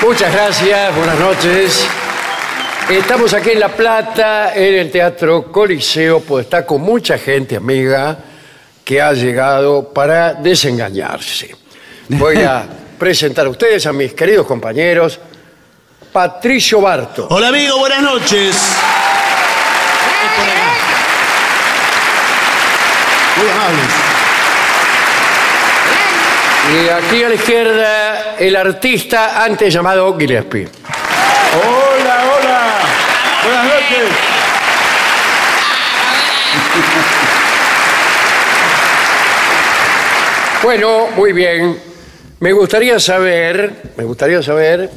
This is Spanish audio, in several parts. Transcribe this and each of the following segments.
Muchas gracias, buenas noches. Estamos aquí en La Plata, en el Teatro Coliseo, pues está con mucha gente amiga que ha llegado para desengañarse. Voy a presentar a ustedes a mis queridos compañeros. Patricio Barto. Hola amigo, buenas noches. Muy amables. Y aquí a la izquierda, el artista antes llamado Gillespie. Hola, hola. Buenas noches. Bueno, muy bien. Me gustaría saber, me gustaría saber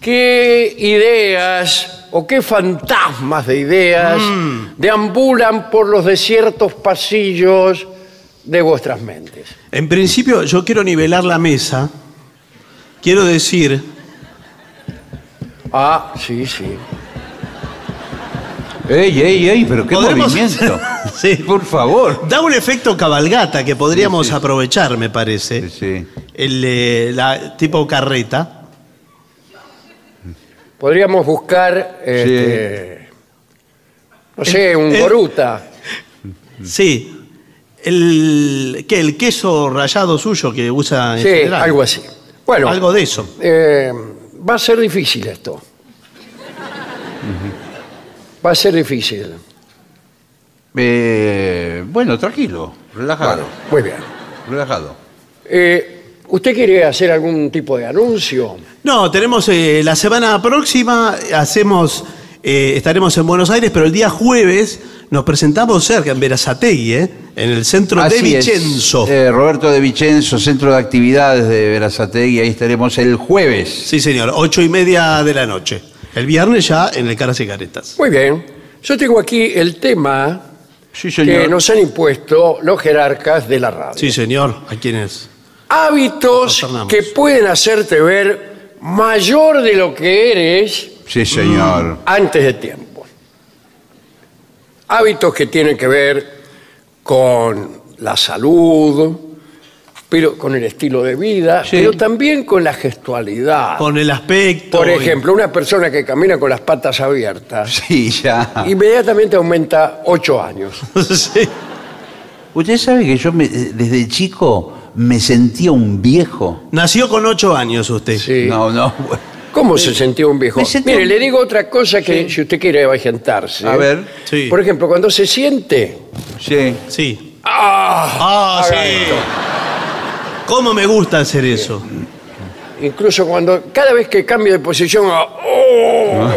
qué ideas o qué fantasmas de ideas deambulan por los desiertos pasillos de vuestras mentes. En principio, yo quiero nivelar la mesa. Quiero decir, Ah, sí, sí. ¡Ey, ey, ey! ¿Pero qué ¿Podremos- movimiento? Sí. Por favor. da un efecto cabalgata que podríamos Sí, sí. aprovechar, me parece. Sí, sí. El eh, la, tipo carreta. Podríamos buscar, este, no sé, un el- boruta. Sí. El, ¿qué? el queso rallado suyo que usa en Sí, general. algo así. Bueno, Algo de eso. eh, va a ser difícil esto. Va a ser difícil. Eh, bueno, tranquilo, relajado, Muy bien. relajado. Eh, ¿Usted quiere hacer algún tipo de anuncio? No, tenemos eh, la semana próxima, hacemos, eh, estaremos en Buenos Aires, pero el día jueves nos presentamos cerca, en Verazategui, ¿eh? en el centro de Así es. Vicenzo. Eh, Roberto de Vicenzo, Centro de Actividades de Verazategui, ahí estaremos el jueves. Sí, señor, ocho y media de la noche. El viernes ya en el Caras y Caretas. Muy bien. Yo tengo aquí el tema Sí, que nos han impuesto los jerarcas de la radio. Sí, señor, ¿a quién es? Hábitos que pueden hacerte ver mayor de lo que eres Sí, señor. antes de tiempo. Hábitos que tienen que ver con la salud, pero con el estilo de vida, Sí. pero también con la gestualidad. Con el aspecto. Por ejemplo, una persona que camina con las patas abiertas Sí, ya. inmediatamente aumenta ocho años. Sí. Usted sabe que yo me- desde chico me sentía un viejo. Nació con ocho años usted. Sí. No, no. ¿Cómo se sentía un viejo? Sentí Mire, un- le digo otra cosa que si usted quiere agentarse. A ver. Sí. Por ejemplo, cuando se siente. Sí. Sí. ¡Ah! Ah, Haga sí. esto. ¿Cómo me gusta hacer eso? Incluso cuando cada vez que cambio de posición. ¡oh!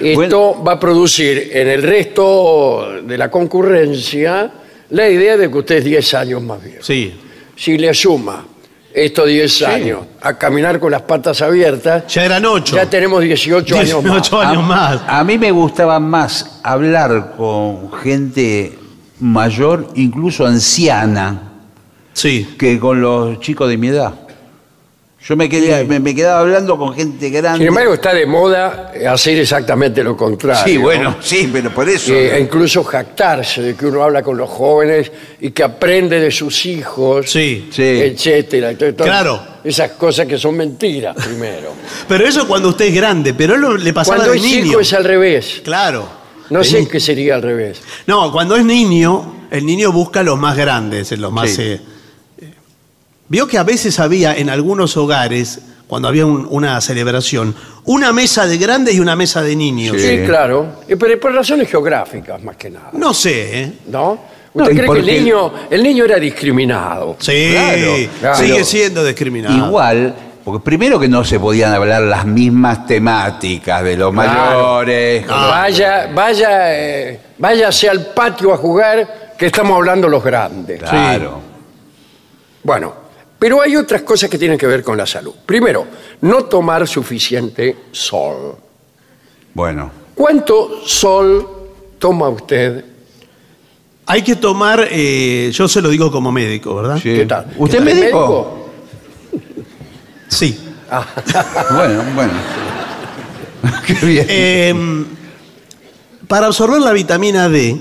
Esto va a producir en el resto de la concurrencia la idea de que usted es 10 años más viejo. Sí. Si le suma estos 10 años a caminar con las patas abiertas, Ya eran ocho. ya tenemos 18 años más. 18 años más. A mí me gustaba más hablar con gente mayor, incluso anciana, Sí. que con los chicos de mi edad. Yo me, quedé- me, me quedaba hablando con gente grande. Sin embargo, está de moda hacer exactamente lo contrario. sí, ¿no? bueno, sí, pero por eso. Que- e incluso jactarse de que uno habla con los jóvenes y que aprende de sus hijos, Sí. Sí. etcétera. Entonces, todas Claro. Esas cosas que son mentiras, primero. Pero eso cuando usted es grande, pero él lo- le pasaba Cuando de es niño. chico es al revés. Claro. No sé qué sería al revés. No, cuando es niño, el niño busca los más grandes, los más. Sí. eh, eh, Vio que a veces había en algunos hogares, cuando había un- una celebración, una mesa de grandes y una mesa de niños. Sí, Sí. claro. Eh, Pero por razones geográficas, más que nada. No sé, ¿eh? ¿No? No, ¿Usted y cree que porque- el niño, el niño era discriminado? Sí, Claro, claro. sigue siendo discriminado. Igual, porque primero que no se podían hablar las mismas temáticas de los Claro. mayores. Vaya, vaya, eh, váyase al patio a jugar, que estamos hablando los grandes. Claro. Bueno, pero hay otras cosas que tienen que ver con la salud. Primero, no tomar suficiente sol. Bueno. ¿Cuánto sol toma usted? Hay que tomar, eh, yo se lo digo como médico, ¿verdad? sí. ¿Qué tal? ¿Usted es ¿Es médico? Sí. Bueno, bueno. Qué bien. Eh, para absorber la vitamina D,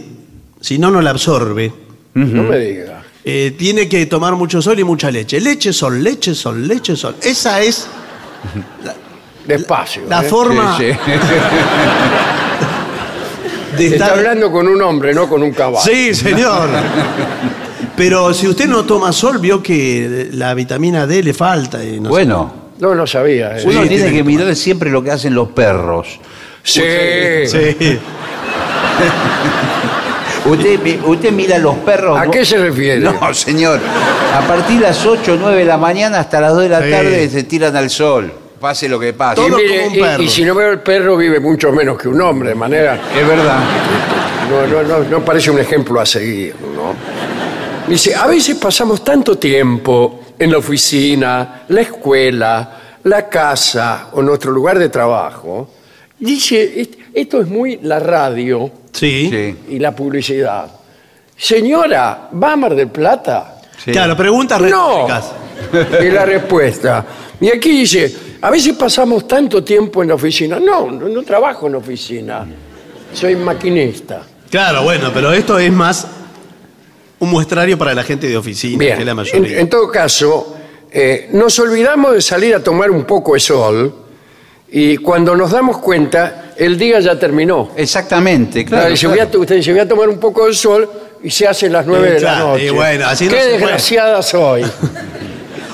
si no, no la absorbe, No me diga. Eh, tiene que tomar mucho sol y mucha leche. Leche, sol, leche, sol, leche, sol. Esa es Despacio. la ¿eh? forma Sí, sí. de Está estar... hablando con un hombre, no con un caballo. Sí, señor. Pero si usted no toma sol, vio que la vitamina D le falta. y no sé. Bueno, No, no sabía. ¿eh? uno Sí, tiene tiene que que mirar siempre lo que hacen los perros. Sí. Sí. Usted, mi- usted mira los perros. ¿A qué se refiere? No, señor. A partir de las 8 o 9 de la mañana hasta las 2 de la Sí. tarde se tiran al sol. Pase lo que pase. Y, Todo mire, como un y- perro. y si no veo el perro, vive mucho menos que un hombre, de manera. Es verdad. No, no, no, no parece un ejemplo a seguir, ¿no? Dice, a veces pasamos tanto tiempo en la oficina, la escuela, la casa o nuestro lugar de trabajo. Dice, "Est- esto es muy la radio Sí. Sí. y la publicidad. Señora, ¿va a Mar del Plata? sí. Claro, preguntas No. retóricas. Es la respuesta. Y aquí dice, a veces pasamos tanto tiempo en la oficina. No, no, no trabajo en la oficina. Soy maquinista. Claro, bueno, pero esto es más un muestrario para la gente de oficina, que es la en, mayoría. en todo caso, eh, nos olvidamos de salir a tomar un poco de sol y cuando nos damos cuenta, el día ya terminó. Exactamente, claro. Claro, voy a to- usted dice, voy a tomar un poco de sol y se hacen las nueve Eh, de la claro, noche. y bueno, así no Qué se puede. desgraciada soy.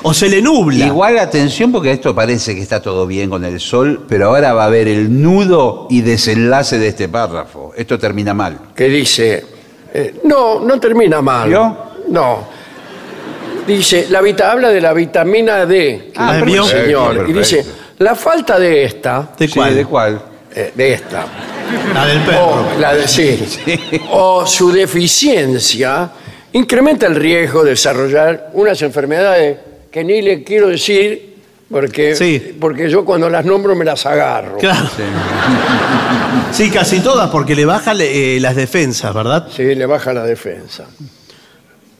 O se le nubla. Igual atención porque esto parece que está todo bien con el sol, pero ahora va a haber el nudo y desenlace de este párrafo. Esto termina mal. que dice, eh, no, no termina mal. ¿Vio? No. Dice, la vita, habla de la vitamina D, Ah, señor, y dice, la falta de esta, ¿De Sí, cuál? ¿De cuál? Eh, de esta, La del perro. o, la de, sí, o su deficiencia, incrementa el riesgo de desarrollar unas enfermedades que ni le quiero decir, porque, Sí. porque yo cuando las nombro me las agarro. Claro. Sí, casi todas, porque le bajan eh, las defensas, ¿verdad? Sí, le baja la defensa.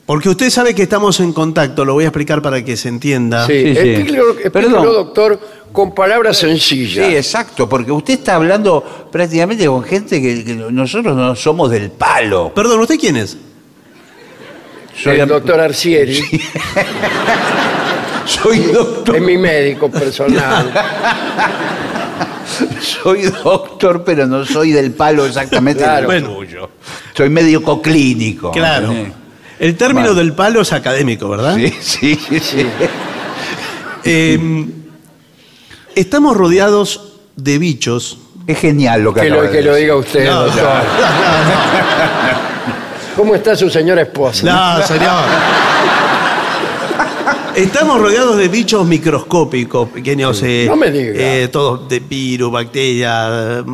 Porque usted sabe que estamos en contacto, lo voy a explicar para que se entienda. Sí, sí. explíquelo, explíquelo, Perdón. doctor, con palabras sencillas. Sí, exacto, porque usted está hablando prácticamente con gente que, que nosotros no somos del palo. Perdón, ¿usted quién es? Soy el doctor Arcieri, Soy doctor, es mi médico personal. soy doctor, pero no soy del palo exactamente Claro. de lo Bueno. tuyo. Soy médico clínico. Claro. ¿entendés? El término Bueno. del palo es académico, ¿verdad? Sí, sí, sí. Eh, estamos rodeados de bichos. Es genial lo que Que acaba lo, de que lo diga usted, No, doctor. no, ¿Cómo está su señora esposa? no, señor. Estamos rodeados de bichos microscópicos, pequeños. eh, No me diga. eh, todos de virus, bacterias, eh,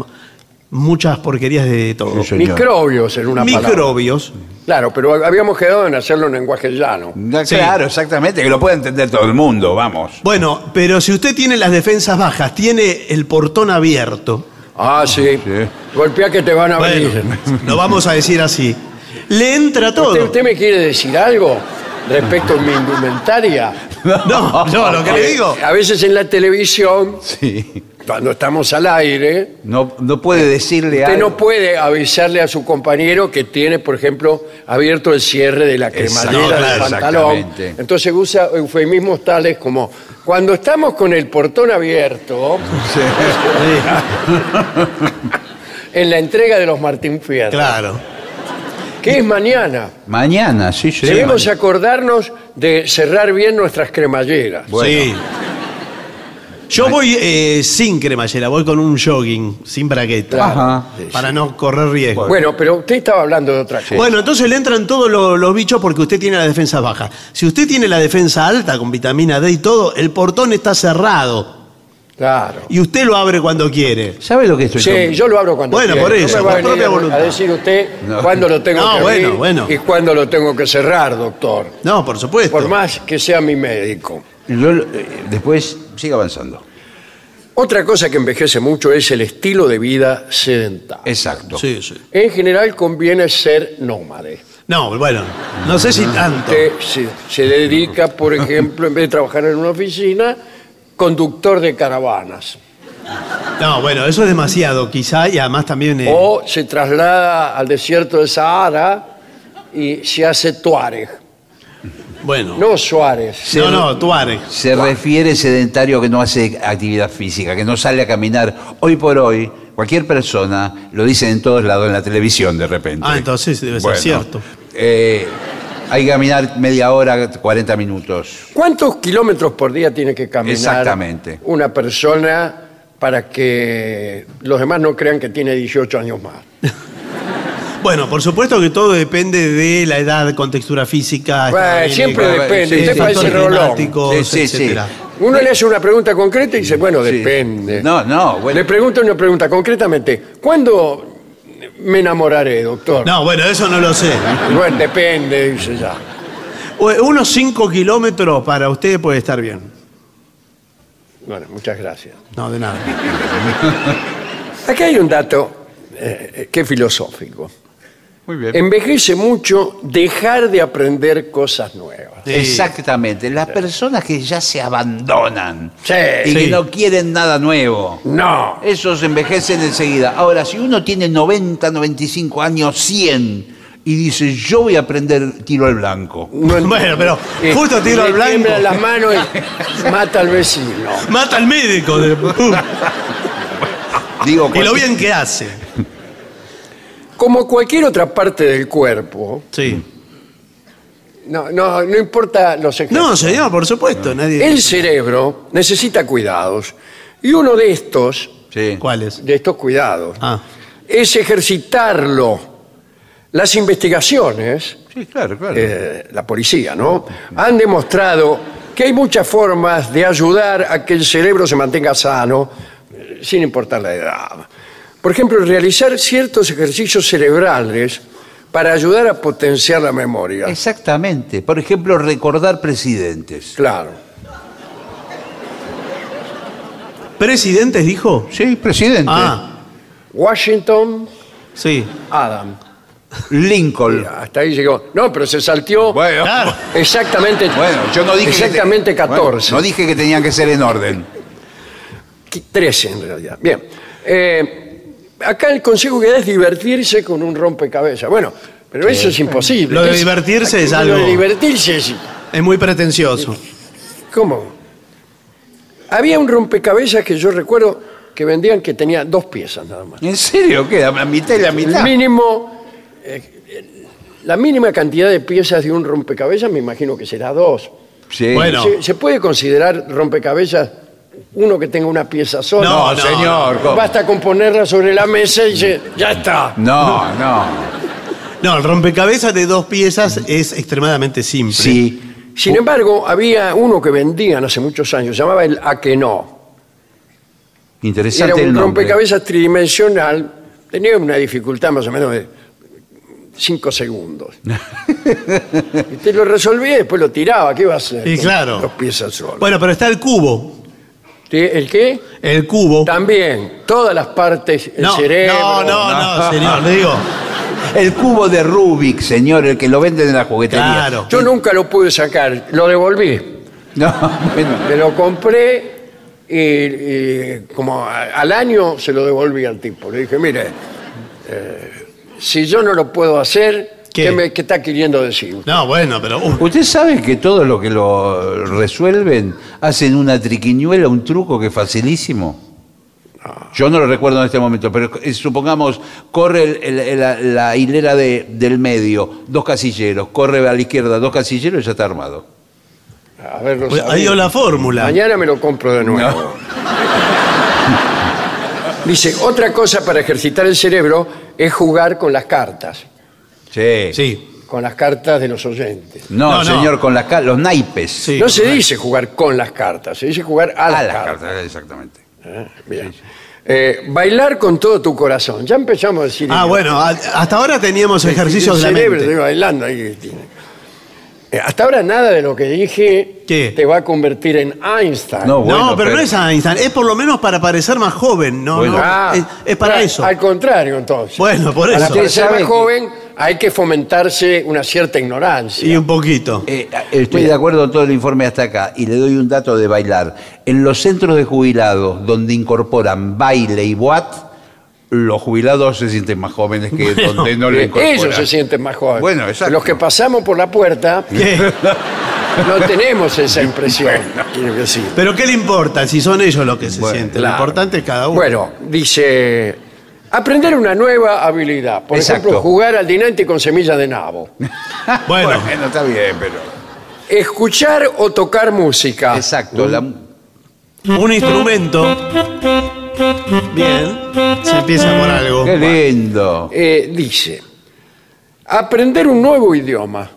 muchas porquerías de todo. Sí, señor. Microbios en una palabra. Microbios. Claro, pero habíamos quedado en hacerlo en lenguaje llano. Ya, Sí. Claro, exactamente, que lo puede entender todo el mundo, vamos. Bueno, pero si usted tiene las defensas bajas, tiene el portón abierto. Ah, sí. Golpea que te van a Bueno, abrir. lo vamos a decir así. Le entra todo. ¿Usted, usted me quiere decir algo respecto a mi indumentaria? No, no, lo que le digo. A veces en la televisión, Sí. cuando estamos al aire, No, no puede decirle usted algo. no puede avisarle a su compañero que tiene, por ejemplo, abierto el cierre de la cremallera Exacto, del claro, pantalón. exactamente. Entonces usa eufemismos tales como cuando estamos con el portón abierto en la entrega de los Martín Fierro, Claro. Que es mañana. Mañana, sí, sí. Debemos acordarnos de cerrar bien nuestras cremalleras. Sí. Yo voy eh, sin cremallera, voy con un jogging, sin bragueta. Ajá. Para no correr riesgo. Bueno, pero usted estaba hablando de otra cosa. Bueno, entonces le entran todos los, los bichos porque usted tiene la defensa baja. Si usted tiene la defensa alta con vitamina D y todo, el portón está cerrado. Claro. Y usted lo abre cuando quiere. ¿Sabe lo que estoy Sí, yo lo abro cuando Bueno, por No eso, me va a por venir propia a- voluntad. a decir usted No. cuándo lo tengo No, que bueno, abrir bueno. y cuándo lo tengo que cerrar, doctor. No, por supuesto. Por más que sea mi médico. Yo, eh, después sigue avanzando. Otra cosa que envejece mucho es el estilo de vida sedentario. Exacto. Sí, sí. En general conviene ser nómade. No, bueno, no sé si tanto. Usted se, se dedica, por ejemplo, en vez de trabajar en una oficina, conductor de caravanas. No, bueno, eso es demasiado, quizá, y además también. eh, O se traslada al desierto de Sahara y se hace Tuareg. bueno. No Suárez. no, no, Tuareg. Se refiere sedentario que no hace actividad física, que no sale a caminar. Hoy por hoy, cualquier persona, lo dicen en todos lados, en la televisión de repente. Ah, entonces debe ser Bueno, cierto. eh, hay que caminar media hora, 40 minutos. ¿Cuántos kilómetros por día tiene que caminar Exactamente. una persona para que los demás no crean que tiene 18 años más? Bueno, por supuesto que todo depende de la edad, contextura física. Bueno, siempre depende. sí, Usted sí, parece Rolón. Sí, sí. Uno le hace una pregunta concreta y dice, bueno, Sí. depende. No, no, bueno. Le pregunto una pregunta concretamente. ¿Cuándo me enamoraré, doctor? No, bueno, eso no lo sé. Bueno, depende, dice ya. Unos 5 kilómetros para usted puede estar bien. Bueno, muchas gracias. No, de nada. Aquí hay un dato eh, que es filosófico. Muy bien. Envejece mucho dejar de aprender cosas nuevas. Sí. Exactamente. Las personas que ya se abandonan Sí. y Sí. que no quieren nada nuevo. No. Esos envejecen enseguida. Ahora, si uno tiene 90, 95 años, 100, y dice, yo voy a aprender tiro al blanco. No ent- Bueno, pero Eh, justo tiro le al blanco. tiembla las manos y mata al vecino. Mata al médico. de- Digo, y lo bien que hace. Como cualquier otra parte del cuerpo, Sí. no, no, no importa los ejemplos. No, señor, por supuesto. Nadie. El cerebro necesita cuidados. Y uno de estos, Sí. ¿Cuáles? de estos cuidados, Ah. es ejercitarlo. Las investigaciones, Sí, claro, claro. eh, la policía, ¿no? Han demostrado que hay muchas formas de ayudar a que el cerebro se mantenga sano, eh, sin importar la edad. Por ejemplo, realizar ciertos ejercicios cerebrales para ayudar a potenciar la memoria. Exactamente. Por ejemplo, recordar presidentes. Claro. ¿Presidentes dijo? Sí, presidente. Ah, Washington, sí. Adam. Lincoln. Hasta ahí llegó. No, pero se salteó Bueno, Claro. exactamente, bueno, yo no dije que- exactamente bueno, 14. no dije que tenían que ser en orden. Qui- 13 en realidad. Bien. Eh, acá el consejo que da es divertirse con un rompecabezas. Bueno, Pero eso es imposible. Lo de ¿Qué es- divertirse es Lo algo- de divertirse es... Es muy pretencioso. ¿Cómo? Había un rompecabezas que yo recuerdo que vendían que tenía dos piezas nada más. ¿En serio? ¿Qué? ¿La mitad y la El mitad? mínimo... eh, la mínima cantidad de piezas de un rompecabezas me imagino que será dos. Sí. Bueno. ¿Se, se puede considerar rompecabezas uno que tenga una pieza sola? No, No, señor. ¿cómo? Basta con ponerla sobre la mesa y ya está. No, no. No, el rompecabezas de dos piezas es extremadamente simple. Sí. Sin embargo, había uno que vendían hace muchos años, se llamaba el A que no. Era Interesante el un nombre. rompecabezas tridimensional, tenía una dificultad más o menos de 5 segundos. y te lo resolvía y después lo tiraba, ¿qué iba a hacer? Y con claro. Dos piezas solas. Bueno, pero está el cubo. ¿Sí? ¿El qué? El cubo. También, todas las partes, el no, cerebro. no, no, no, señor, le digo. El cubo de Rubik, señor, el que lo venden en la juguetería. Claro. Yo nunca lo pude sacar, lo devolví. No, bueno. Me lo compré y, y como a- al año se lo devolví al tipo. Le dije, mire, eh, si yo no lo puedo hacer, ¿Qué? ¿qué, me, qué está queriendo decir? No, bueno, pero. uh, Usted sabe que todo lo que lo resuelven hacen una triquiñuela, un truco que es facilísimo. Yo no lo recuerdo en este momento, pero eh, supongamos, corre el- el- el- la, la hilera de- del medio, dos casilleros, corre a la izquierda, dos casilleros y ya está armado. A ver, lo pues, sabía. ahí dio la fórmula. Mañana me lo compro de nuevo. Dice, otra cosa para ejercitar el cerebro es jugar con las cartas, Sí. Sí. con las cartas de los oyentes. No, No, no. señor, con las ca- los naipes. Sí. No se dice jugar con las cartas, se dice jugar a las, A las cartas. cartas, exactamente. Ah, bien. Eh, bailar con todo tu corazón. Ya empezamos a decir. Ah, bueno, a- hasta ahora teníamos ejercicios de la cerebro mente. estoy bailando ahí. Eh, hasta ahora nada de lo que dije ¿Qué? te va a convertir en Einstein. No, no, bueno, pero, pero- no es Einstein, es por lo menos para parecer más joven, no, Bueno. no, Ah, es, es para al- eso. Al contrario, entonces. Bueno, por Para eso. ser Usted más joven hay que fomentarse una cierta ignorancia. Y un poquito. Eh, estoy de acuerdo con todo el informe hasta acá y le doy un dato de bailar. En los centros de jubilados donde incorporan baile y boat, los jubilados se sienten más jóvenes que donde no lo Eh, incorporan. Ellos se sienten más jóvenes. Bueno, exacto. Los que pasamos por la puerta ¿Qué? no tenemos esa impresión. quiero decir. Pero ¿qué le importa si son ellos los que se Bueno, sienten? claro. Lo importante es cada uno. Bueno, dice, aprender una nueva habilidad. Por Exacto. ejemplo, jugar al dinante con semilla de nabo. bueno, Bueno, está bien, pero... Escuchar o tocar música. Exacto. la- un instrumento. Bien, se empieza por algo. Qué lindo. Eh, dice, aprender un nuevo idioma.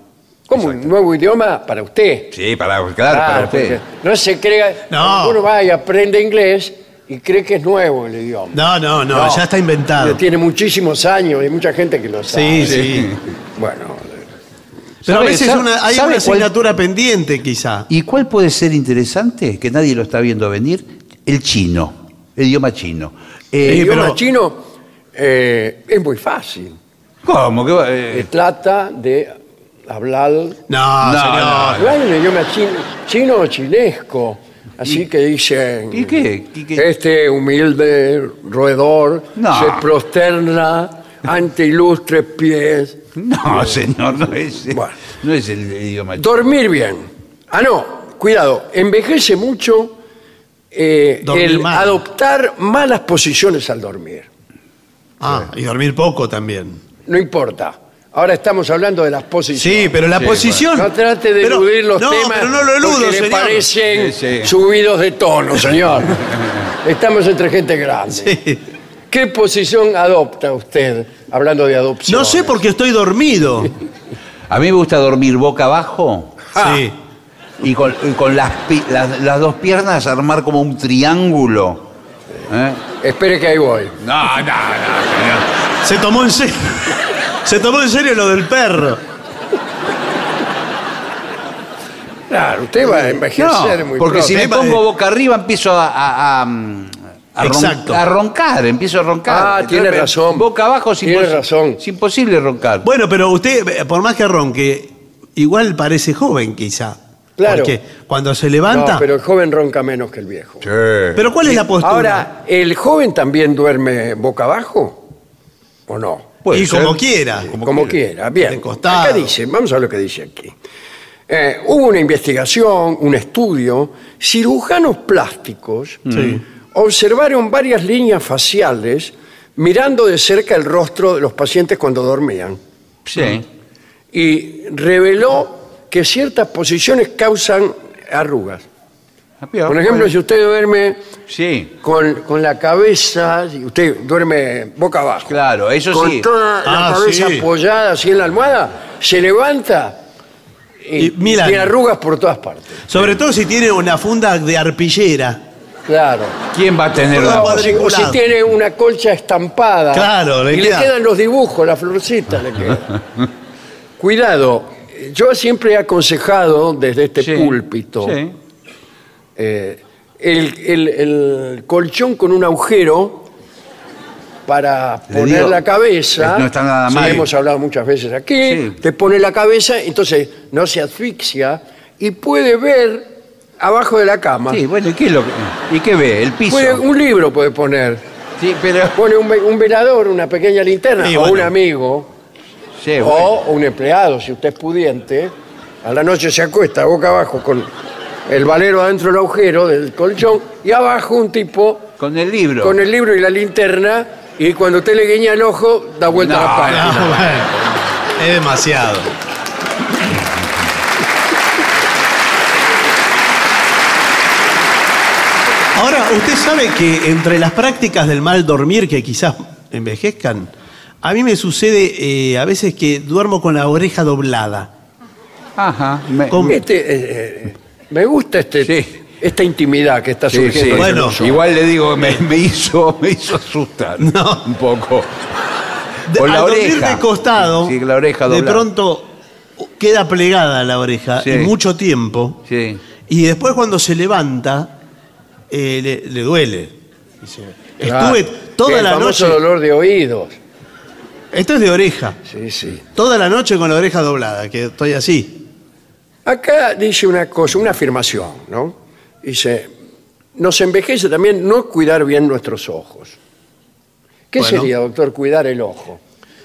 ¿Cómo un nuevo idioma para usted? Sí, para, claro, para Claro, usted. porque no se crea, No. uno va y aprende inglés y cree que es nuevo el idioma. No, no, no, No. ya está inventado. Tiene muchísimos años y mucha gente que lo sabe. Sí, sí. Bueno, Pero a ¿Sabe- veces sabe- una- hay sabe una cuál- asignatura pendiente, quizá. ¿Y cuál puede ser interesante? Que nadie lo está viendo venir. El chino, el idioma chino. Eh, el idioma pero- chino eh, es muy fácil. ¿Cómo? ¿Qué va- Se eh, trata de hablar No, No, señor. Hay un idioma chino, chino o chinesco, así que dicen... ¿Y qué? ¿Y qué? Este humilde roedor No. se prosterna ante ilustres pies. No, señor, no es, Bueno. no es el idioma. Dormir bien. Ah, no, cuidado, envejece mucho eh, Dormir el mal. adoptar malas posiciones al dormir. Ah, y dormir poco también. No importa. Ahora estamos hablando de las posiciones. Sí, pero la Sí, posición. No trate de Pero- eludir los no, temas pero no lo eludo, porque le señor. parecen Sí, sí. subidos de tono, señor. Estamos entre gente grande. Sí. ¿Qué posición adopta usted hablando de adopción? No sé por qué estoy dormido. A mí me gusta dormir boca abajo Sí. y con, y con las, pi- las, las dos piernas armar como un triángulo. ¿Eh? Espere que ahí voy. No, no, no, señor. Se tomó en serio. Se tomó en serio lo del perro. Claro, usted va a envejecer No, muy porque si me pongo boca arriba empiezo a, a- a- a ron- Exacto. a roncar, empiezo a roncar. Ah, Entonces, tiene me- razón. Boca abajo es, Tiene impos- razón. es imposible roncar. Bueno, pero usted, eh, por más que ronque, igual parece joven, quizá. Claro. Porque cuando se levanta. No, pero el joven ronca menos que el viejo. Pero ¿cuál es la postura? Ahora, ¿el joven también duerme boca abajo? ¿O no? Puede y ser. como quiera. como, quiera. Bien. Acá dice, vamos a ver lo que dice aquí. Eh, hubo una investigación, un estudio, cirujanos plásticos Sí. observaron varias líneas faciales mirando de cerca el rostro de los pacientes cuando dormían Sí. y reveló que ciertas posiciones causan arrugas. Por ejemplo, bueno. si usted duerme Sí, con, con la cabeza, si usted duerme boca abajo, claro, eso con sí. toda la Ah, cabeza sí. apoyada así en la almohada, se levanta y, Y mira- tiene arrugas por todas partes. Sobre todo si tiene una funda de arpillera. Claro. ¿Quién va a tener la... Todo si, o si tiene una colcha estampada Claro, le y queda. le quedan los dibujos, la florcita le queda. Cuidado, yo siempre he aconsejado desde este Sí, púlpito Sí. Eh, el, el- el colchón con un agujero para Le poner digo, la cabeza. no está nada Sí, mal. hemos hablado muchas veces aquí. Sí. Te pone la cabeza, entonces no se asfixia y puede ver abajo de la cama. Sí, bueno, ¿y qué, es lo que- ¿y qué ve? El piso. Puede- un libro puede poner. Sí, pero... Pone un, ve- un velador, una pequeña linterna, Sí, o un amigo, Sí, bueno. o un empleado, si usted es pudiente. A la noche se acuesta boca abajo con el valero adentro del agujero del colchón y abajo un tipo Con el libro. con el libro y la linterna y cuando usted le guiña el ojo da vuelta a la No, página. No, bueno, es demasiado. Ahora, usted sabe que entre las prácticas del mal dormir que quizás envejezcan, a mí me sucede eh, a veces que duermo con la oreja doblada. Ajá. me- Con- Este, eh, eh, me gusta este, Sí. esta intimidad que está Sí, surgiendo. entre Bueno. nosotros. Igual le digo, me, me hizo, me hizo asustar. No. Un poco. De- Con la al dormir de costado, Sí, la oreja de doblada. pronto queda plegada la oreja Sí. y mucho tiempo. Sí. Y después cuando se levanta, eh, le, le duele. Dice, Claro. Estuve toda el la famoso noche. dolor de oídos. Esto es de oreja. Sí, sí. Toda la noche con la oreja doblada, que estoy así. Acá dice una cosa, una afirmación, ¿no? Dice, nos envejece también no cuidar bien nuestros ojos. ¿Qué Bueno. sería, doctor, cuidar el ojo?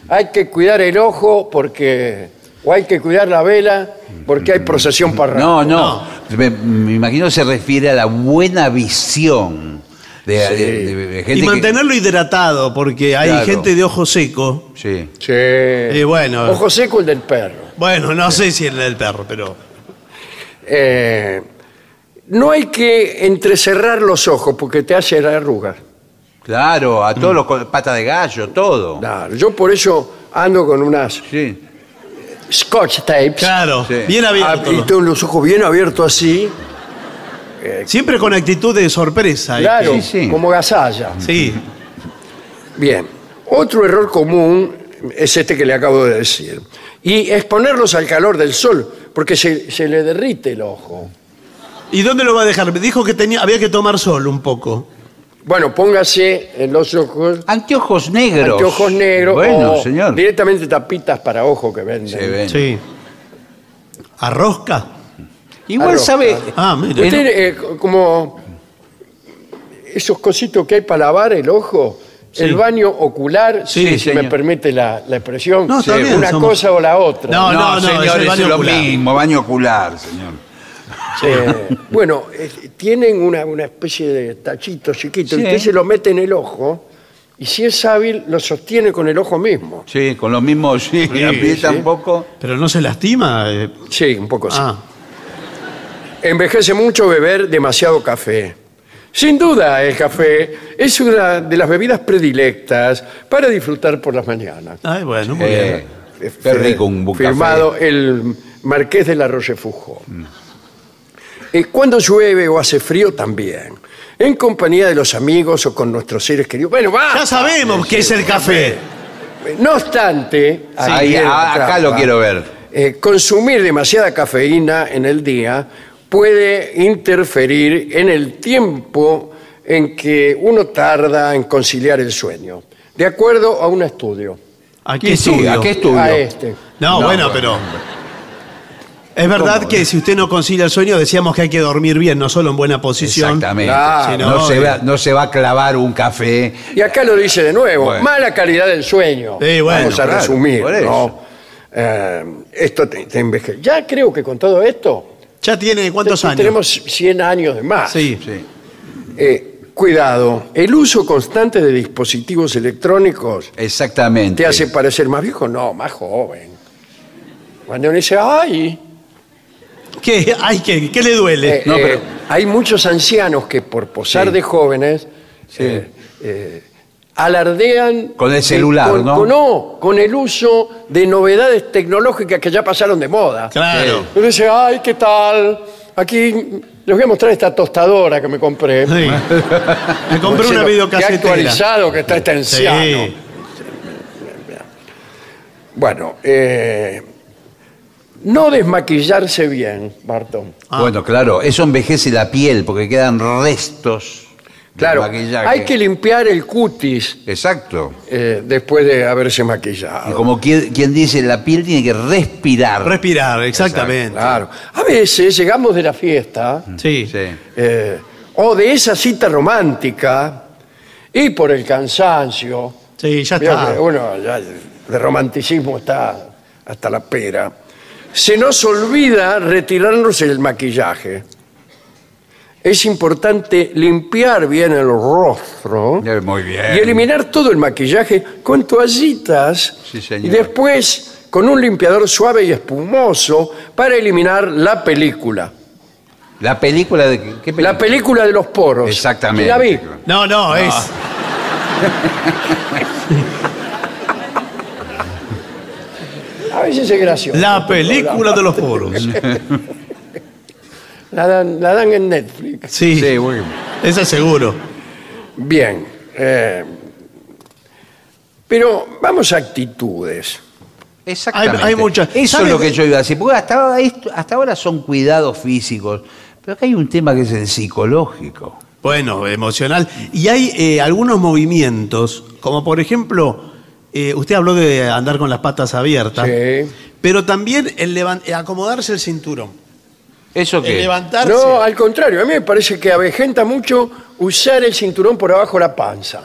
Hay que cuidar el ojo porque... O hay que cuidar la vela porque hay procesión para No, no. Me, me imagino se refiere a la buena visión de, Sí. de- de- de gente y que- mantenerlo hidratado, porque hay Claro. gente de ojo seco. Sí. Sí. Y bueno. Ojo seco el del perro. Bueno, no sé si el del perro, pero. Eh, no hay que entrecerrar los ojos porque te hace arrugas. Claro, a Mm. todos los con pata de gallo, todo. Claro, yo por eso ando con unas Sí. scotch tapes. Claro, Sí. bien Ah, abierto. y tengo los ojos bien abiertos así. Siempre con actitud de sorpresa. Claro, Sí, sí. como gasalla. Sí. Bien. Otro error común es este que le acabo de decir. Y exponerlos al calor del sol, porque se, se le derrite el ojo. ¿Y dónde lo va a dejar? Me dijo que tenía, había que tomar sol un poco. Bueno, póngase en los ojos Anteojos negros. anteojos negros Bueno, o señor. directamente tapitas para ojo que venden. Se ven. Sí. ¿Arrosca? Igual sabe. Ah, mire. Usted, eh, como esos cositos que hay para lavar el ojo, Sí. el baño ocular, Sí, si me señor. permite la, la expresión, No, está bien, una somos- cosa o la otra. No, no, no, señor, es el es, baño lo ocular. mismo, baño ocular, señor. Eh, bueno, eh, tienen una, una especie de tachito chiquito, Sí. y usted se lo mete en el ojo, y si es hábil, lo sostiene con el ojo mismo. Sí, con los mismos, sí, aprieta sí. un poco. ¿Pero no se lastima? Eh, Sí, un poco así. Ah, Envejece mucho beber demasiado café. Sin duda, el café es una de las bebidas predilectas para disfrutar por las mañanas. ay, bueno, muy Eh, bien. qué rico un buen Firmado café. el Marqués de la Rochefoucauld. Eh, cuando llueve o hace frío también. En compañía de los amigos o con nuestros seres queridos. Bueno, va. Ya sabemos qué es el café. No obstante, Ahí, viene la a- acá trampa. lo quiero ver. Eh, consumir demasiada cafeína en el día puede interferir en el tiempo en que uno tarda en conciliar el sueño. De acuerdo a un estudio. ¿A qué estudio? ¿a qué estudio? A este. No, No, bueno, bueno. pero. Es verdad que si usted no concilia el sueño, decíamos que hay que dormir bien, no solo en buena posición. Exactamente. Claro. No, se va, no se va a clavar un café. Y acá lo dice de nuevo, Bueno. mala calidad del sueño. Sí, bueno, Vamos a claro, resumir, por eso. ¿no? Eh, esto te, te envejece. Ya creo que con todo esto Ya tiene cuántos años. tenemos 100 años de más. Sí. Sí. Eh, cuidado, el uso constante de dispositivos electrónicos Exactamente. te hace parecer más viejo, no, más joven. Cuando uno dice, ay, ¿Qué? Ay, ¿qué, ¿Qué le duele? eh, No, eh, pero- hay muchos ancianos que por posar Sí. de jóvenes eh, eh, alardean Con el eh, celular, con- ¿no? con- no, con el uso de novedades tecnológicas que ya pasaron de moda. Claro. Uno dice, ay, ¿qué tal? Aquí les voy a mostrar esta tostadora que me compré. Sí. Me compré una lo- Qué videocasetera. actualizado que está este anciano. Sí. Bueno, eh, no desmaquillarse bien, Barton. Ah. Bueno, claro, eso envejece la piel porque quedan restos Claro, maquillaje. hay que limpiar el cutis Exacto. eh, después de haberse Y maquillado. como quien, quien dice, la piel tiene que respirar. Respirar, exactamente. Claro. A veces llegamos de la fiesta Sí. Sí. eh, o de esa cita romántica y por el cansancio, Sí, ya está. que uno ya de romanticismo está hasta la pera, se nos olvida retirarnos el maquillaje. Es importante limpiar bien el rostro Eh, Muy bien. y eliminar todo el maquillaje con toallitas Sí, señor. y después con un limpiador suave y espumoso para eliminar la película. La película de... ¿Qué película? La película de los poros. Exactamente. La vi. No, no, es. A veces es gracioso. La película de los foros. La dan, la dan en Netflix. Sí, Sí, bien. eso seguro. Bien. eh, pero vamos a actitudes. Exactamente. Hay- hay muchas- Eso ¿sabe? es lo que yo iba a decir. Porque hasta, esto- hasta ahora son cuidados físicos. Pero acá hay un tema que es el psicológico. Bueno, emocional. Y hay eh, algunos movimientos, como por ejemplo, eh, usted habló de andar con las patas abiertas, Sí. pero también el levan- eh, acomodarse el cinturón. ¿Eso El qué? levantarse. No, al contrario, a mí me parece que avejenta mucho usar el cinturón por abajo de la panza.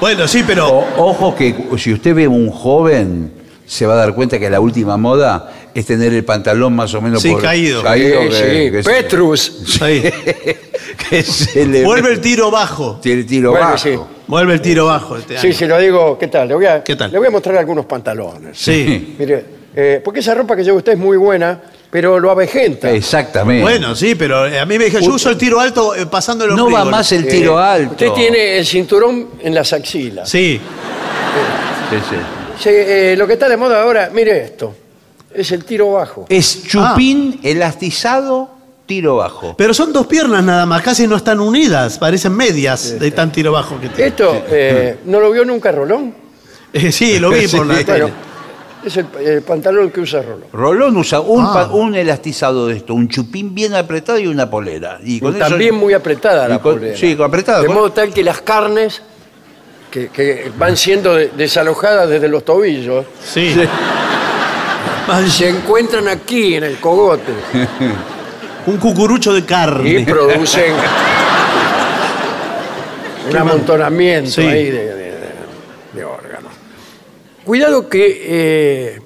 Bueno, sí, pero O- ojo que si usted ve un joven, se va a dar cuenta que la última moda es tener el pantalón más o menos Sí, por- caído. Sí, que- sí, que se- Petrus. ahí, que se le vuelve el tiro bajo. tiene el tiro Vuelve, bajo. sí. Vuelve el tiro bajo. Este Sí, se lo digo, ¿qué tal? Le voy a, ¿Qué tal? Le voy a mostrar algunos pantalones. Sí. Mire, eh, porque esa ropa que lleva usted es muy buena, pero lo avejenta. Exactamente. Bueno, sí, pero eh, a mí me dijo, yo uso el tiro alto eh, pasando el no ombligo. va más el tiro Eh, alto. Usted tiene el cinturón en las axilas. Sí, Sí, sí. Sí, eh, lo que está de moda ahora, mire esto, es el tiro bajo. Es chupín elastizado, tiro bajo. pero son dos piernas nada más, casi no están unidas, parecen medias de tan tiro bajo que tiene. Esto, eh, ¿no lo vio nunca Rolón? Eh, sí, lo vi por la Sí. tele. Bueno, es el, el pantalón que usa Rolón. Rolón usa un, Ah. pa- un elastizado de esto, un chupín bien apretado y una polera. Y con eso- También muy apretada la y con- polera. sí, con apretado, De con- modo tal que las carnes que, que van siendo de- desalojadas desde los tobillos Sí. se encuentran aquí en el cogote Un cucurucho de y carne. producen un amontonamiento Sí. ahí de. Cuidado que eh,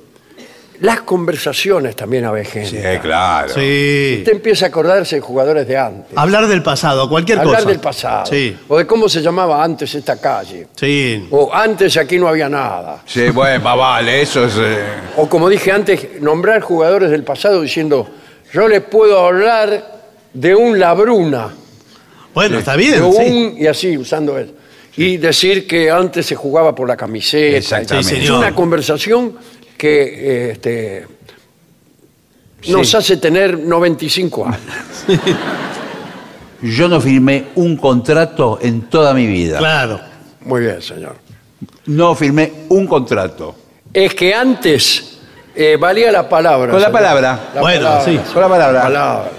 las conversaciones también avejentan. claro. Sí. Usted empieza a acordarse de jugadores de antes. Hablar del pasado, cualquier Hablar cosa. del pasado. Sí. O de cómo se llamaba antes esta calle. Sí. O antes aquí no había nada. Sí, bueno, más vale, eso es... eh, O como dije antes, nombrar jugadores del pasado diciendo, yo le puedo hablar de un Labruna, Bueno, está de bien. un, sí. y así, usando él. Y decir que antes se jugaba por la camiseta. Exactamente. Sí, Es señor. una conversación que eh, este, nos Sí. hace tener 95 años. Yo no firmé un contrato en toda mi vida. Claro. Muy bien, señor. No firmé un contrato. Es que antes eh, valía la palabra. Con la señor. palabra. La Bueno, palabra, sí. Con la palabra. palabra.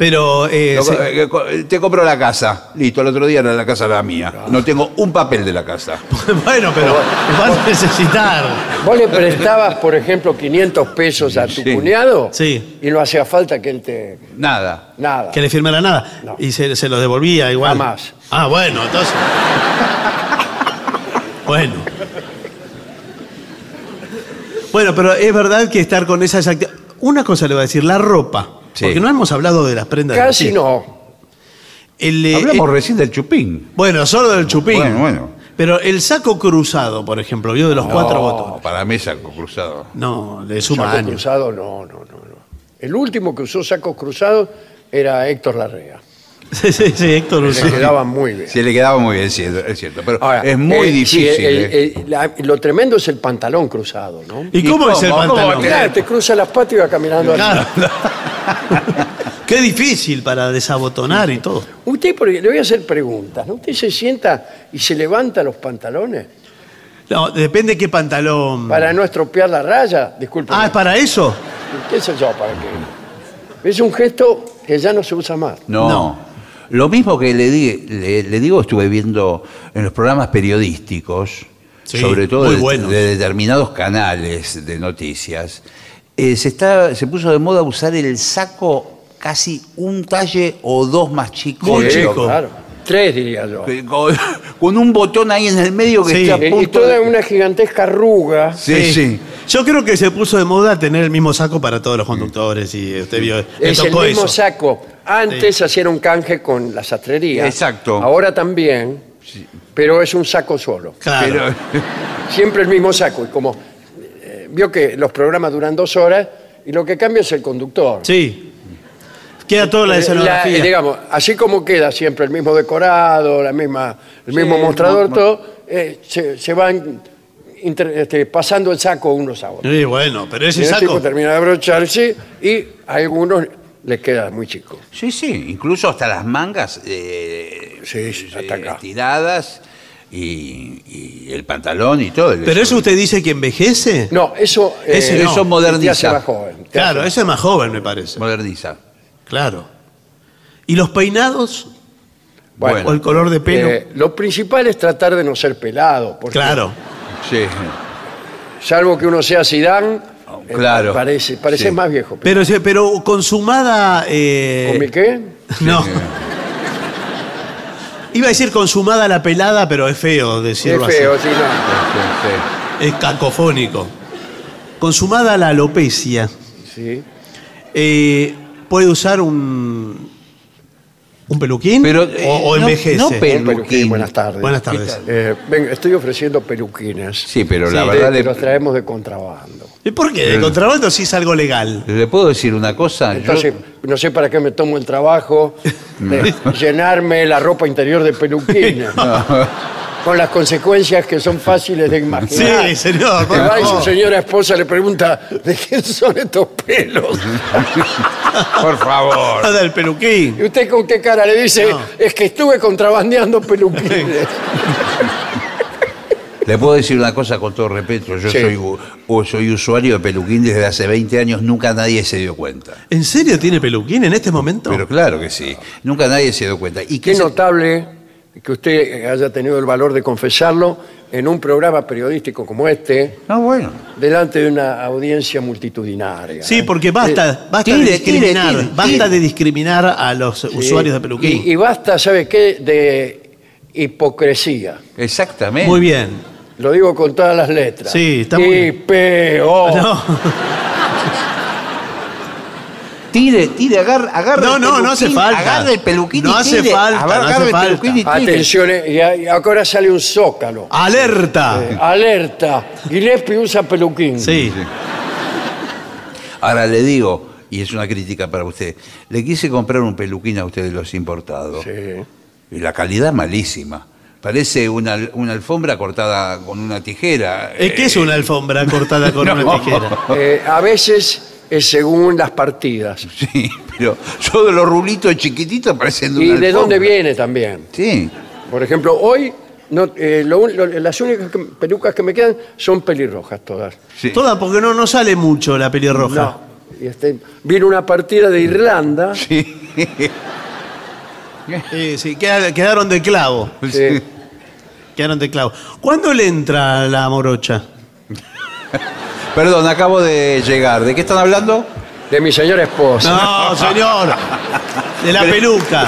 Pero eh, Lo- se- eh, co- Te compro la casa. Listo, el otro día era la casa la mía. No tengo un papel de la casa. bueno, pero vas a necesitar. Vos le prestabas, por ejemplo, 500 pesos a tu Sí. cuñado Sí. y no hacía falta que él te... Nada. Nada. Que le firmara nada. No. Y se, se lo devolvía igual. Jamás. Ah, bueno, entonces. bueno. Bueno, pero es verdad que estar con esas actividades. Una cosa le voy a decir, la ropa. Sí. Porque no hemos hablado de las prendas. de Casi no. El, eh, Hablamos eh, recién del chupín. bueno, solo del chupín. Bueno, bueno. Pero el saco cruzado, por ejemplo, vio de los cuatro botones. No, para mí saco cruzado. No, le suma Saco años. cruzado, no, no, no, no. El último que usó sacos cruzados era Héctor Larrea. Sí, sí, sí, Héctor Le usó. quedaban muy bien. Se le quedaba muy bien, sí, es cierto. Pero Ahora, es muy eh, difícil. el- eh. el- la- lo tremendo es el pantalón cruzado, ¿no? ¿Y ¿Y cómo, es el pantalón? va a Claro, te cruza las patas y va caminando así. Qué difícil para desabotonar y todo. Usted, le voy a hacer preguntas, ¿no? Usted se sienta y se levanta los pantalones No, depende qué pantalón. para no estropear la raya. Disculpe. Ah, ¿es para eso? ¿Qué sé yo? ¿Para qué? Es un gesto que ya no se usa más. No. No. Lo mismo que le, di- le, le digo, estuve viendo en los programas periodísticos, Sí, sobre todo de determinados canales de noticias, eh, se, está, se puso de moda usar el saco casi un talle o dos más chico. Muy chico. Claro. Tres, diría yo. Con, con un botón ahí en el medio que Sí. está a Y- Y punto toda de- una gigantesca arruga. Sí, sí. Yo creo que se puso de moda tener el mismo saco para todos los conductores y usted vio. Es el mismo eso. saco. Antes hacían un canje con la sastrería. Exacto. Ahora también, pero es un saco solo. Claro. Pero, Siempre el mismo saco. Y como vio que los programas duran dos horas y lo que cambia es el conductor. Sí. Queda toda la Eh, escenografía. la- digamos, así como queda siempre el mismo decorado, la misma, el mismo Sí, mostrador, mo- mo- todo, eh, se, se van inter- este, pasando el saco unos a otros. Sí, bueno, pero Y ese el saco. tipo termina de abrocharse y a algunos les queda muy chico. sí, sí, incluso hasta las mangas eh, Sí, sí, hasta acá. estiradas y, y el pantalón y todo. Pero eso usted dice que envejece. No, eso, eh, Ese no. Eso moderniza. te hace más joven. te Claro, hace- ese es más joven, me parece. Moderniza. Claro. ¿Y los peinados? Bueno, ¿O el color de pelo? eh, lo principal es tratar de no ser pelado, porque claro. Sí. salvo que uno sea Zidane, eh, claro. parece, parece Sí. más viejo. Pero, se- pero consumada. eh, ¿Con mi qué? No. Iba a decir consumada la pelada, pero es feo Es decirlo feo, así. sí, no. Es cacofónico. Consumada la alopecia. Sí. eh, ¿Puede usar un. Un peluquín? Pero, o, eh, o no- envejece. no Un Peluquín. peluquín, buenas tardes. Buenas tardes. Eh, venga, estoy ofreciendo peluquines. Sí, pero la Sí, verdad que los traemos de contrabando. ¿Y por qué? ¿De contrabando sí es algo legal? le puedo decir una cosa. Yo- Entonces, no sé para qué me tomo el trabajo de llenarme la ropa interior de peluquines. Con las consecuencias que son fáciles de imaginar. Sí, señor, Que va y su señora esposa le pregunta, ¿de quién son estos pelos? por favor. Nada del peluquín. Y usted con qué cara le dice, No. es que estuve contrabandeando peluquines. Le puedo decir una cosa con todo respeto. Yo Sí. soy, u- u- soy usuario de peluquín desde hace 20 años. Nunca nadie se dio cuenta. ¿En serio tiene peluquín en este momento? Pero claro que sí. Nunca nadie se dio cuenta. ¿Y Qué qué se- notable que usted haya tenido el valor de confesarlo en un programa periodístico como este, No, bueno. delante de una audiencia multitudinaria. Sí, porque basta, basta tire, de discriminar, tire, tire, basta de discriminar a los usuarios de peluquín. Y, y basta, ¿sabe qué? De hipocresía. Exactamente. Muy bien. Lo digo con todas las letras. Sí, está muy bien. I-P-O. No, Tire, tire, agarra, agarra No, el no, peluquín, no hace falta. Agarra el peluquín No y hace tire. falta, Agarra no hace el falta. peluquín y tire. Atención, eh, y, a- y ahora sale un zócalo. alerta. Eh, alerta. Gillespie usa peluquín. Sí. Ahora le digo, y es una crítica para usted, le quise comprar un peluquín a usted de los importados. Sí. Y la calidad malísima. Parece una, una alfombra cortada con una tijera. Es que es una alfombra cortada con No. una tijera. Eh, a veces es según las partidas. Sí, pero yo de los rulitos chiquititos parecen de ¿Y una de dónde viene también? Sí. Por ejemplo, hoy no, eh, lo un- lo- las únicas que- pelucas que me quedan son pelirrojas todas. sí. Toda porque no, no sale mucho la pelirroja. No, Y este, vino una partida de Irlanda. Sí. Sí, sí, queda- quedaron de clavo. Sí. Quedaron de clavo. ¿Cuándo le entra la morocha? Perdón, acabo de llegar. ¿De qué están hablando? De mi señora esposa. No, señor. De la peluca.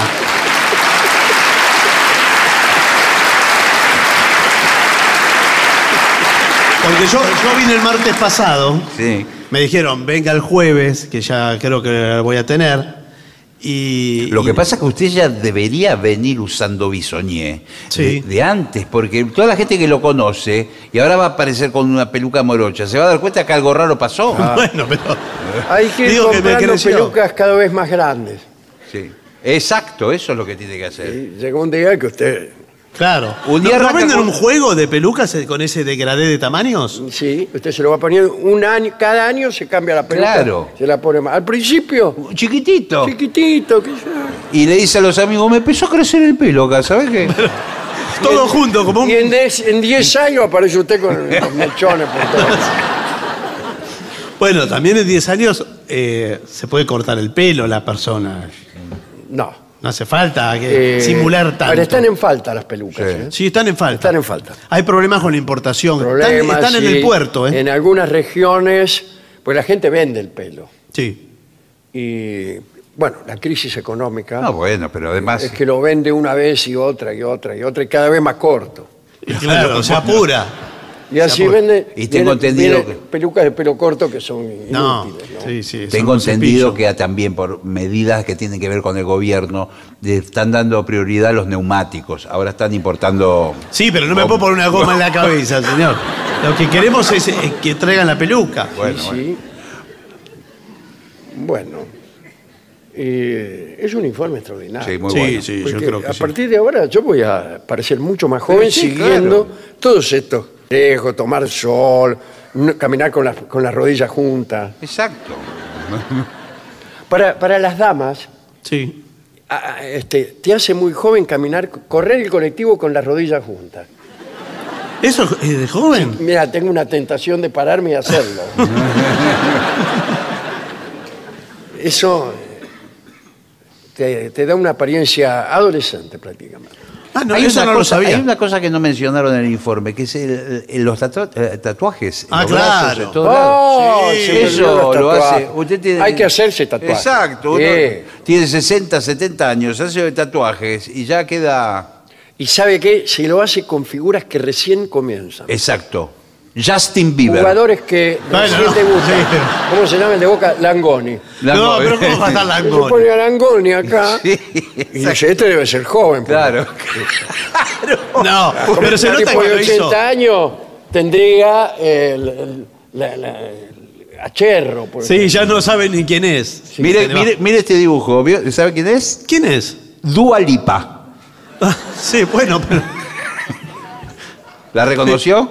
Porque yo, yo vine el martes pasado. Sí. Me dijeron, venga el jueves, que ya creo que voy a tener. Y, Lo que y- pasa es que usted ya debería venir usando bisoñé Sí. de, de antes, porque toda la gente que lo conoce y ahora va a aparecer con una peluca morocha, se va a dar cuenta que algo raro pasó. Bueno, pero. Hay que ir que comprando creció. pelucas cada vez más grandes. Sí. Exacto, eso es lo que tiene que hacer. Y llegó un día que usted, Claro. Un día ¿No, no arranca venden con- un juego de pelucas eh, con ese degradé de tamaños? sí, usted se lo va poniendo un año, cada año se cambia la peluca. Claro. Se la pone más. Al principio, Chiquitito. chiquitito, que ya- Y le dice a los amigos, me empezó a crecer el pelo acá, ¿sabes qué? Todo junto, como un. Y en 10 en 10 años aparece usted con los mechones por todo. Bueno, también en 10 años eh, se puede cortar el pelo la persona. No. No hace falta que Eh, simular tanto. Pero están en falta las pelucas. Sí. ¿eh? Sí, están en falta. Están en falta. Hay problemas con la importación. Están- Problemas, están, en sí. el puerto, ¿eh? En algunas regiones, pues la gente vende el pelo. Sí. Y bueno, la crisis económica No, bueno, pero además... es que lo vende una vez y otra y otra y otra y cada vez más corto. Y claro, se apura. Y así por- vende Y tengo viene- entendido viene que- pelucas de pelo corto que son No, inútiles. ¿no? sí, sí. Tengo entendido cepillo. que también por medidas que tienen que ver con el gobierno, le están dando prioridad a los neumáticos. Ahora están importando... Sí, pero no me puedo poner una goma en la cabeza, señor. Lo que queremos es, eh, que traigan la peluca. Bueno, Sí, bueno. sí. Bueno, eh, es un informe extraordinario. Sí, muy sí, bueno. sí, yo Porque creo que a sí. partir de ahora yo voy a parecer mucho más joven sí, siguiendo claro. todos estos consejos, tomar sol, no- caminar con las, con las rodillas juntas. Exacto. Para, para las damas, Sí. a- a- este, te hace muy joven caminar, correr el colectivo con las rodillas juntas. ¿Eso es de joven? Mira, tengo una tentación de pararme y hacerlo. Eso eh, te, te da una apariencia adolescente prácticamente. Ah, no, hay, eso una lo cosa, sabía. hay una cosa que no mencionaron en el informe, que es el- el- los eh, tatuajes. Ah, los brazos, claro. lados. Oh, Sí, Eso lo hace. Usted tiene, Hay que hacerse tatuajes. Exacto. uno Sí. tiene 60, 70 años, hace tatuajes y ya queda. Y sabe qué, se lo hace con figuras que recién comienzan. Exacto. Justin Bieber. Jugadores que Bueno, recién no, debutan. sí. ¿Cómo se llama el de Boca? Langoni. Lango- No, pero ¿cómo va a estar Se Langoni? pone a Langoni acá Sí, y dice, este debe ser joven. porque Claro. No, pero se un nota tipo de que lo 80 hizo. años tendría el, el- la- la- el acherro. por Sí, ejemplo. ya no sabe ni quién es. mire, mire, mire este dibujo. ¿vio? ¿Sabe quién es? ¿Quién es? Dua Lipa. Ah, sí, bueno, pero. ¿La reconoció?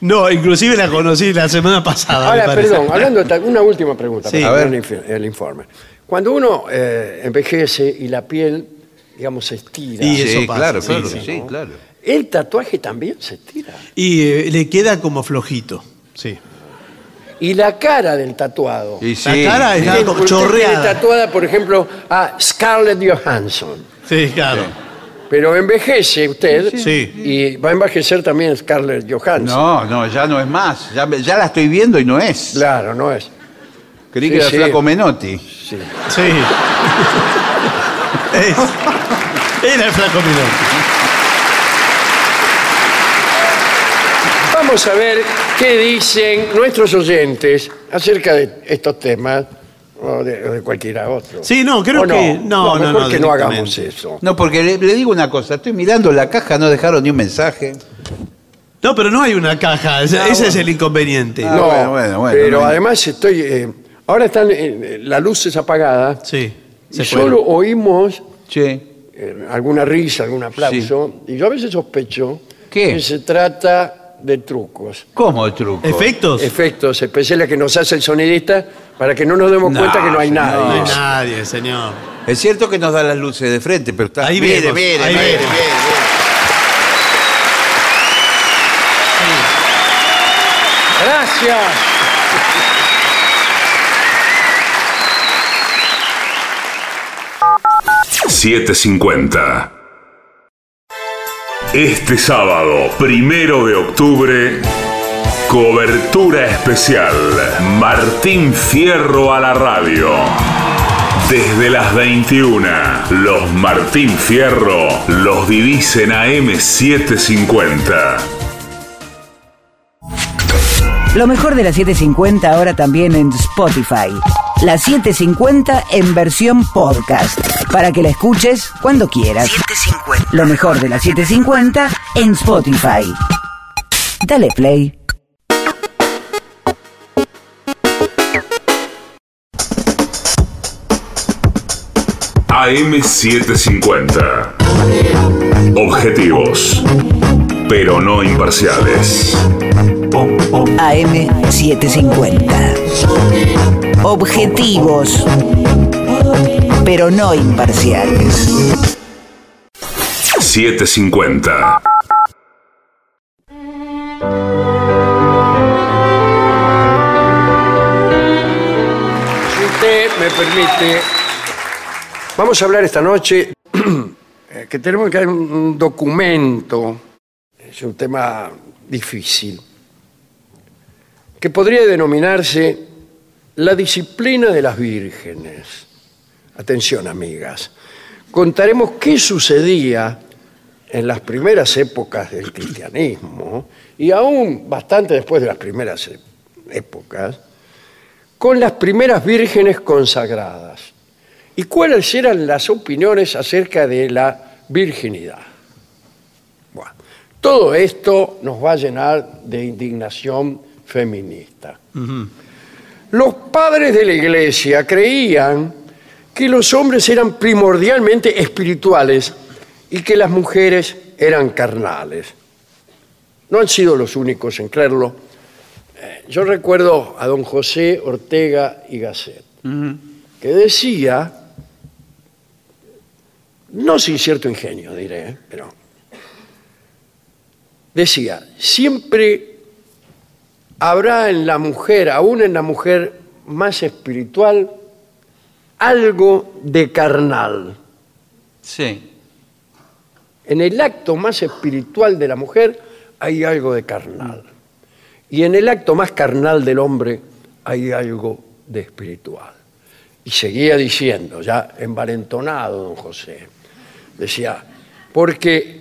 No, inclusive la conocí la semana pasada. me Ahora, parece. perdón, hablando de una última pregunta Sí. para A ver. el, inf- el informe. Cuando uno eh, envejece y la piel, digamos, se estira, Y eso sí, pasa, claro, sí, claro, sí. sí, claro. el tatuaje también se estira. Y eh, le queda como flojito. Sí. Y la cara del tatuado. Y La sí. cara es como usted tiene chorreada. tatuada, por ejemplo, a Scarlett Johansson. Sí, claro. Pero envejece usted Sí. y va a envejecer también Scarlett Johansson. No, no, ya no es más. Ya, me- ya la estoy viendo y no es. Claro, no es. Creí Sí, que era sí. Flaco Menotti. Sí. Sí. Es- Era el flaco Milón. Vamos a ver qué dicen nuestros oyentes acerca de estos temas o de, o de cualquiera otro. Sí, no, creo que. No, no, mejor no. que no directamente. hagamos eso. No, porque le, le digo una cosa, estoy mirando la caja, no dejaron ni un mensaje. No, pero no hay una caja. ese ese es el inconveniente. Ah, no, bueno, bueno, bueno, pero además estoy. eh, ahora están eh, las luces apagadas Sí. y se solo oímos Che, eh, alguna risa, algún aplauso. Y yo a veces sospecho ¿Qué? que se trata de trucos. ¿cómo el truco? ¿Efectos? Efectos especiales que nos hace el sonidista para que no nos demos cuenta que no hay nadie. No hay nadie, señor. Es cierto que nos da las luces de frente, pero está. Ahí viene, viene, viene, ahí viene, viene, viene. Gracias. ...7.50... Este sábado, primero de octubre cobertura especial. Martín Fierro a la radio. Desde las 21, los Martín Fierro los vivís en AM750. Lo mejor de la 750 ahora también en Spotify. La 750 en versión podcast. Para que la escuches cuando quieras. Lo mejor de la 750 en Spotify. Dale play. AM750. Objetivos, pero no imparciales. AM750. Objetivos, pero no imparciales. 750. Si usted me permite, vamos a hablar esta noche eh, que tenemos que dar un documento, es un tema difícil, que podría denominarse la disciplina de las vírgenes. Atención, amigas. Contaremos qué sucedía en las primeras épocas del cristianismo y aún bastante después de las primeras épocas, con las primeras vírgenes consagradas. ¿Y cuáles eran las opiniones acerca de la virginidad? Bueno, todo esto nos va a llenar de indignación feminista. Los padres de la iglesia creían que los hombres eran primordialmente espirituales y que las mujeres eran carnales. No han sido los únicos en creerlo. Eh, Yo recuerdo a don José Ortega y Gasset, que decía, no sin cierto ingenio diré, ¿eh? pero decía, siempre habrá en la mujer, aún en la mujer más espiritual, algo de carnal. Sí. En el acto más espiritual de la mujer hay algo de carnal. Y en el acto más carnal del hombre hay algo de espiritual. Y seguía diciendo, ya envalentonado don José, decía, porque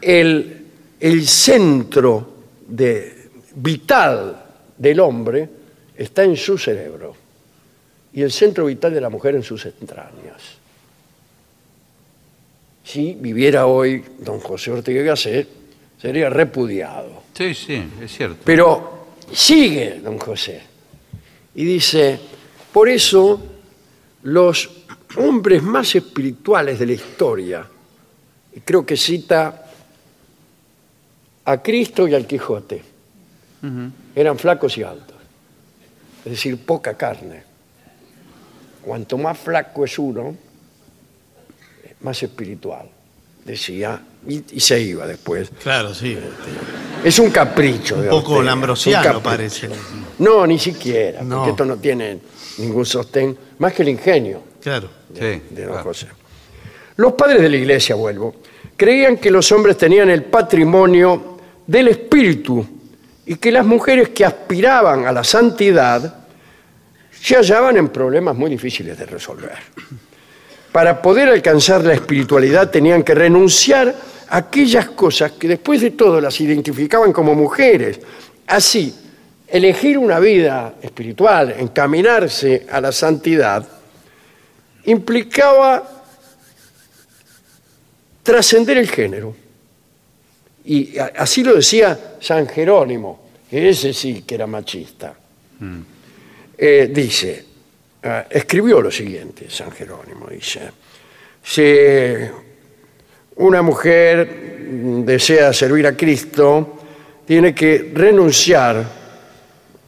el, el centro de, vital del hombre está en su cerebro y el centro vital de la mujer en sus entrañas. Si viviera hoy don José Ortega Gasset, sería repudiado. Sí, sí, es cierto. Pero sigue don José y dice, por eso los hombres más espirituales de la historia, y creo que cita a Cristo y al Quijote, eran flacos y altos, es decir, poca carne. Cuanto más flaco es uno, más espiritual, decía, y, y se iba después. Claro, sí. Es un capricho. de Un poco Ortega, es un lambrosiano parece. No, ni siquiera, No. porque esto no tiene ningún sostén, más que el ingenio Claro. Sí, de don claro. José. Los padres de la iglesia, vuelvo, creían que los hombres tenían el patrimonio del espíritu y que las mujeres que aspiraban a la santidad se hallaban en problemas muy difíciles de resolver. Para poder alcanzar la espiritualidad tenían que renunciar a aquellas cosas que después de todo las identificaban como mujeres. Así, elegir una vida espiritual, encaminarse a la santidad, implicaba trascender el género. Y así lo decía San Jerónimo, que ese sí que era machista. Eh, dice, ah, escribió lo siguiente, San Jerónimo, dice, si una mujer mm, desea servir a Cristo, tiene que renunciar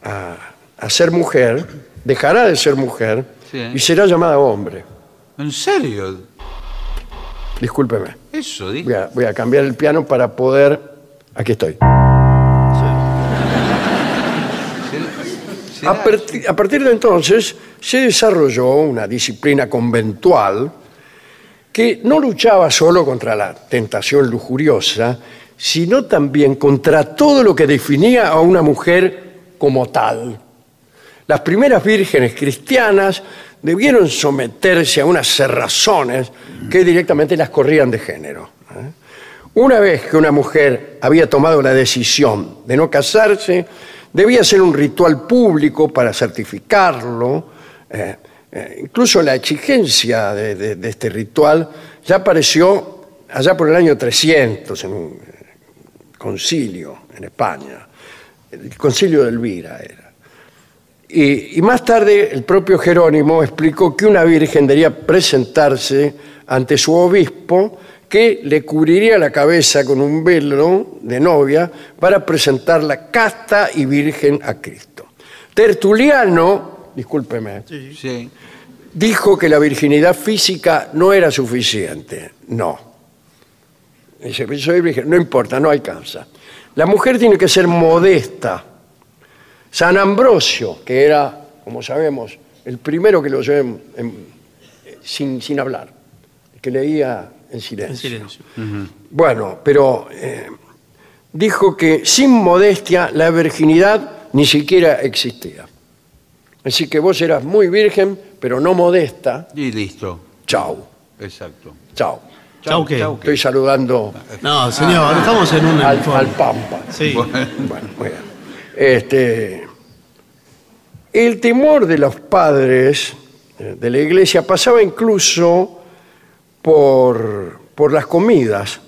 a, a ser mujer, dejará de ser mujer Sí. y será llamada hombre. ¿En serio? Discúlpeme. Eso, dijo. Voy a, voy a cambiar el piano para poder... Aquí estoy. A partir de entonces se desarrolló una disciplina conventual que no luchaba solo contra la tentación lujuriosa, sino también contra todo lo que definía a una mujer como tal. Las primeras vírgenes cristianas debieron someterse a unas cerrazones que directamente las corrían de género. ¿eh? Una vez que una mujer había tomado la decisión de no casarse, debía ser un ritual público para certificarlo. eh, eh, incluso la exigencia de, de- este ritual ya apareció allá por el año 300 en un concilio en España. El concilio de Elvira era. Y, y más tarde el propio Jerónimo explicó que una virgen debía presentarse ante su obispo que le cubriría la cabeza con un velo de novia para presentarla casta y virgen a Cristo. Tertuliano, discúlpeme, Sí. dijo que la virginidad física no era suficiente. No. Dice, "Yo soy virgen, no importa, no alcanza. La mujer tiene que ser modesta. San Ambrosio, que era, como sabemos, el primero que lo oyó en- en- sin, sin hablar, que leía en silencio. En silencio. Bueno, pero eh, dijo que sin modestia la virginidad ni siquiera existía. Así que vos eras muy virgen, pero no modesta. Y listo. Chau, Exacto. chau. Chau, ¿qué? Estoy saludando No, señor, estamos en un al, al Pampa. Sí. Bueno, muy bien. Este, el temor de los padres eh, de la iglesia pasaba incluso por, por las comidas,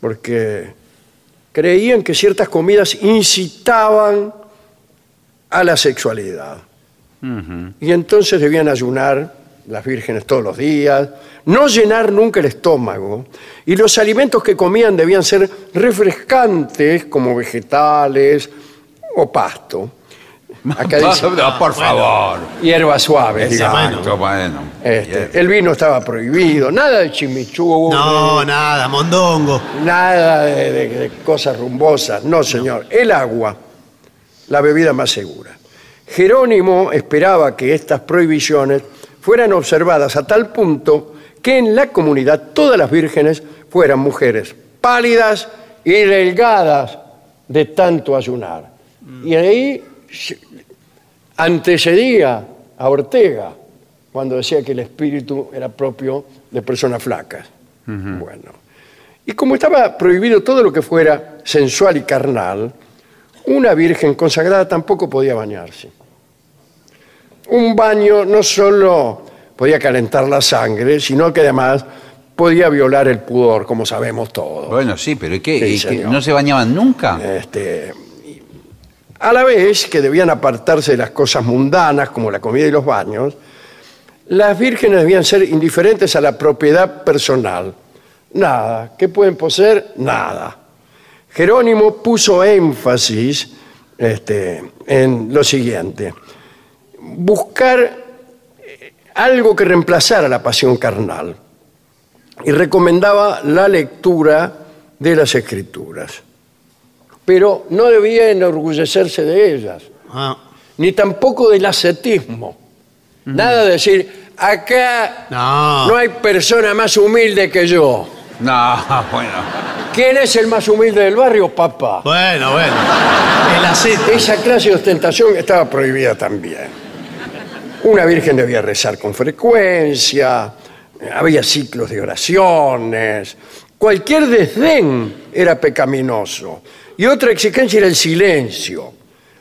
porque creían que ciertas comidas incitaban a la sexualidad. Y entonces debían ayunar las vírgenes todos los días, no llenar nunca el estómago, y los alimentos que comían debían ser refrescantes como vegetales o pasto. Acá dice No, por favor. hierbas suaves, Esa digamos. mano. Exacto, bueno. Este, el vino estaba prohibido, nada de chimichurri, No, nada, mondongo. nada de, de- de cosas rumbosas. No, señor. El agua, la bebida más segura. Jerónimo esperaba que estas prohibiciones fueran observadas a tal punto que en la comunidad todas las vírgenes fueran mujeres pálidas y delgadas de tanto ayunar. Y ahí antecedía a Ortega cuando decía que el espíritu era propio de personas flacas. Bueno. Y como estaba prohibido todo lo que fuera sensual y carnal, una virgen consagrada tampoco podía bañarse. Un baño no solo podía calentar la sangre, sino que además podía violar el pudor, como sabemos todos. Bueno, sí, pero ¿y qué? Sí, ¿Y qué? ¿No se bañaban nunca? Este, a la vez que debían apartarse de las cosas mundanas, como la comida y los baños, las vírgenes debían ser indiferentes a la propiedad personal. Nada. ¿Qué pueden poseer? Nada. Jerónimo puso énfasis este, en lo siguiente. Buscar eh, algo que reemplazara la pasión carnal. Y recomendaba la lectura de las escrituras pero no debía enorgullecerse de ellas, Ah, ni tampoco del ascetismo. Nada de decir, acá no. no hay persona más humilde que yo. No, bueno. ¿Quién es el más humilde del barrio, papá? Bueno, bueno. El aceite. Esa clase de ostentación estaba prohibida también. Una virgen debía rezar con frecuencia, había ciclos de oraciones, cualquier desdén era pecaminoso. Y otra exigencia era el silencio.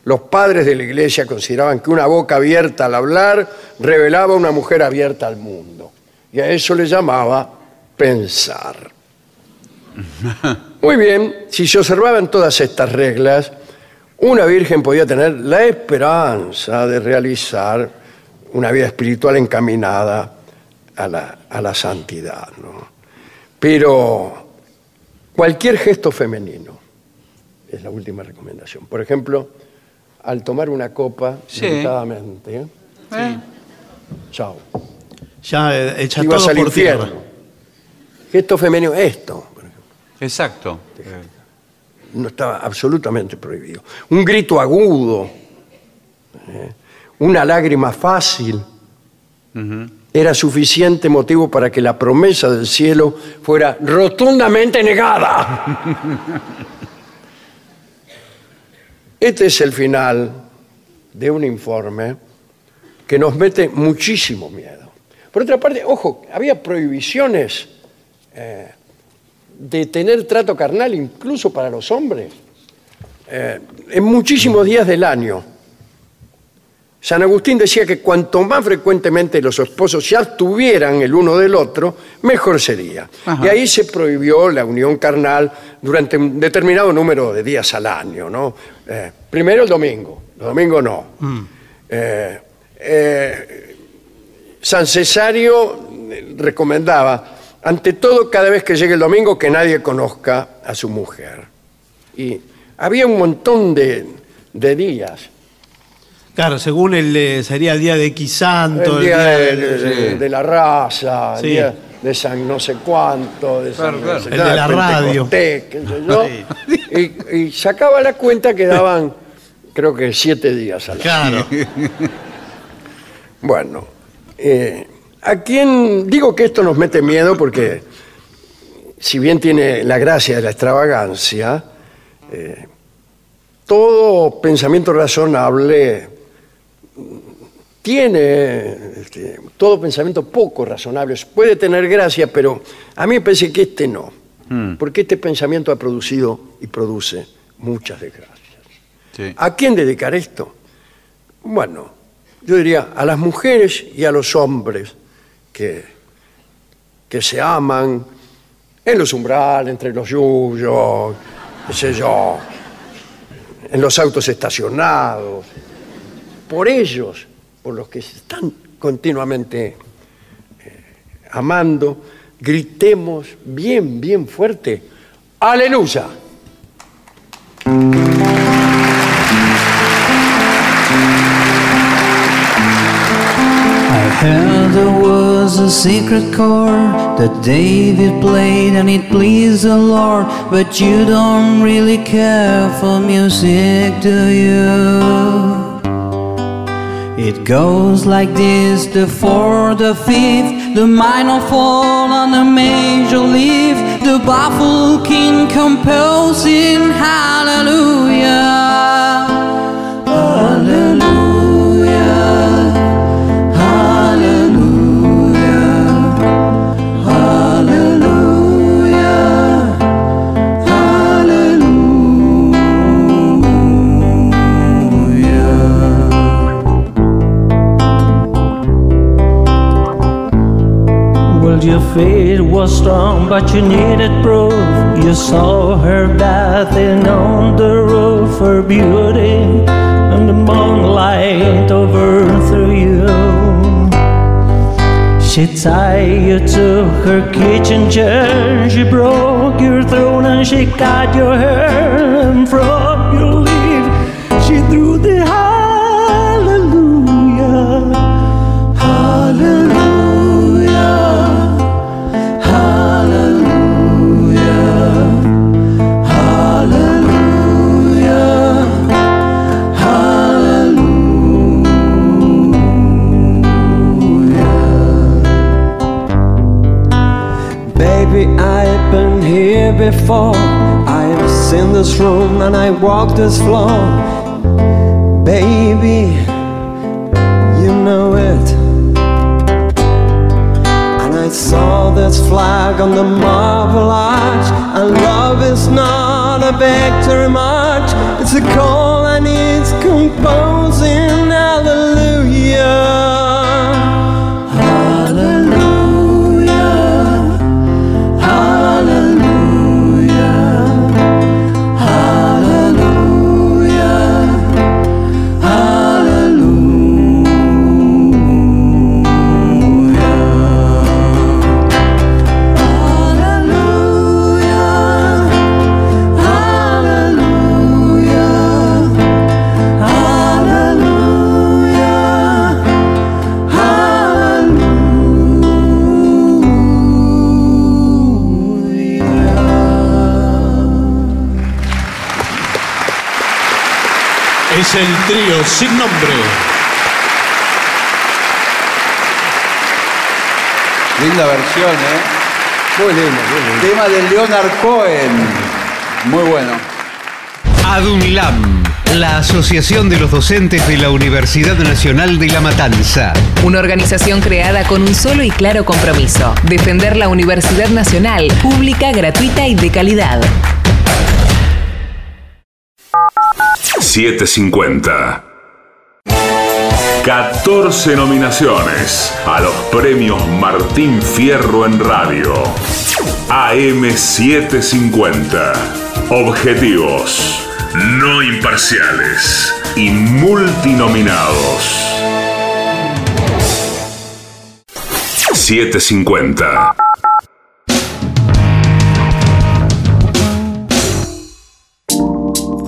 Los padres de la iglesia consideraban que una boca abierta al hablar revelaba una mujer abierta al mundo. Y a eso le llamaba pensar. Muy bien, si se observaban todas estas reglas, una virgen podía tener la esperanza de realizar una vida espiritual encaminada a la, a la santidad. ¿no? Pero cualquier gesto femenino es la última recomendación. Por ejemplo, al tomar una copa, Sí. delicadamente, ¿eh? ¿Eh? chao, Ya eh, echa todo al por infierno. tierra. Gesto femenino, esto, por ejemplo. Exacto. no estaba absolutamente prohibido. Un grito agudo, ¿eh? Una lágrima fácil, era suficiente motivo para que la promesa del cielo fuera rotundamente negada. Este es el final de un informe que nos mete muchísimo miedo. Por otra parte, ojo, había prohibiciones eh, de tener trato carnal incluso para los hombres eh, en muchísimos días del año. San Agustín decía que cuanto más frecuentemente los esposos se abstuvieran el uno del otro, mejor sería. Y ahí se prohibió la unión carnal durante un determinado número de días al año. ¿no? Eh, primero el domingo, el domingo no. Eh, eh, San Cesario recomendaba, ante todo, cada vez que llegue el domingo, que nadie conozca a su mujer. Y había un montón de, de días. Claro, según el eh, sería el día de X Santo, el día de, de- de- de la raza, Sí. el día de San no sé cuánto, de San Claro, claro. no sé El de la radio. Qué sé yo. y, y sacaba la cuenta que daban, creo que siete días al año. Claro. Bueno, eh, ¿a quién digo que esto nos mete miedo? Porque si bien tiene la gracia de la extravagancia, eh, todo pensamiento razonable tiene, este, todo pensamiento poco razonable puede tener gracia, pero a mí me parece que este no, porque este pensamiento ha producido y produce muchas desgracias. Sí. ¿A quién dedicar esto? Bueno, yo diría a las mujeres y a los hombres que, que se aman en los umbrales, entre los yuyos, qué sé yo, en los autos estacionados, por ellos, por los que se están continuamente eh, amando, gritemos bien, bien fuerte, aleluya. Heard there was a secret chord that David played and it pleased the Lord, but you don't really care for music, do you? It goes like this the fourth, the fifth, the minor fall and the major leaf, the baffled king composing hallelujah. Hallelujah. Faith was strong, but you needed proof. You saw her bathing on the roof, her beauty, and the moonlight overthrew you. She tied you to her kitchen chair. She broke your throne and she cut your hair. And from your before. I've seen this room and I walked this floor. Baby, you know it. And I saw this flag on the marble arch. And love is not a victory march, it's a call and it's composing hallelujah. Hallelujah. Es el trío sin nombre. Linda versión, ¿eh? Muy lindo, muy lindo. Tema de Leonard Cohen. Muy bueno. ADUNLAM, la Asociación de los Docentes de la Universidad Nacional de La Matanza. Una organización creada con un solo y claro compromiso, defender la Universidad Nacional, pública, gratuita y de calidad. 750. 14 nominaciones a los premios Martín Fierro en radio. AM750. Objetivos, no imparciales y multinominados. 750.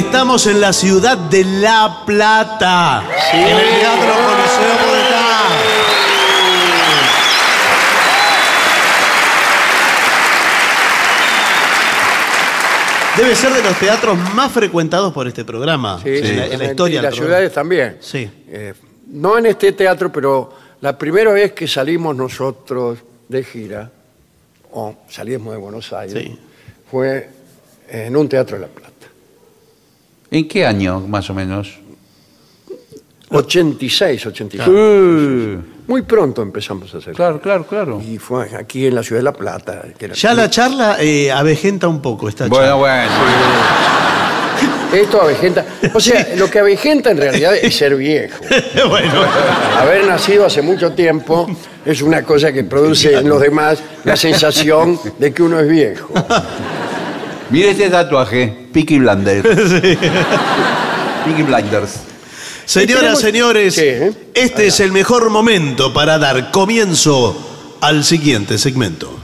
Estamos en la ciudad de La Plata. En el Teatro Coliseo Bogotá. Debe ser de los teatros más frecuentados por este programa. Sí, en, la, en la historia del las ciudades también. Sí. Eh, no en este teatro, pero la primera vez que salimos nosotros de gira, o salimos de Buenos Aires, Sí. fue en un teatro de La Plata. ¿En qué año, más o menos? 86, 87. Uh, Muy pronto empezamos a hacer. claro, claro, claro. Y fue aquí en la ciudad de La Plata. que era- Ya la charla eh, avejenta un poco esta Bueno, charla. bueno. Esto avejenta. O sea, lo que avejenta en realidad es ser viejo. bueno, Haber nacido hace mucho tiempo es una cosa que produce en los demás la sensación de que uno es viejo. Mire este tatuaje, Peaky Blinders. Peaky Blinders. señoras, tenemos- señores, Sí, ¿eh? este es el mejor momento para dar comienzo al siguiente segmento.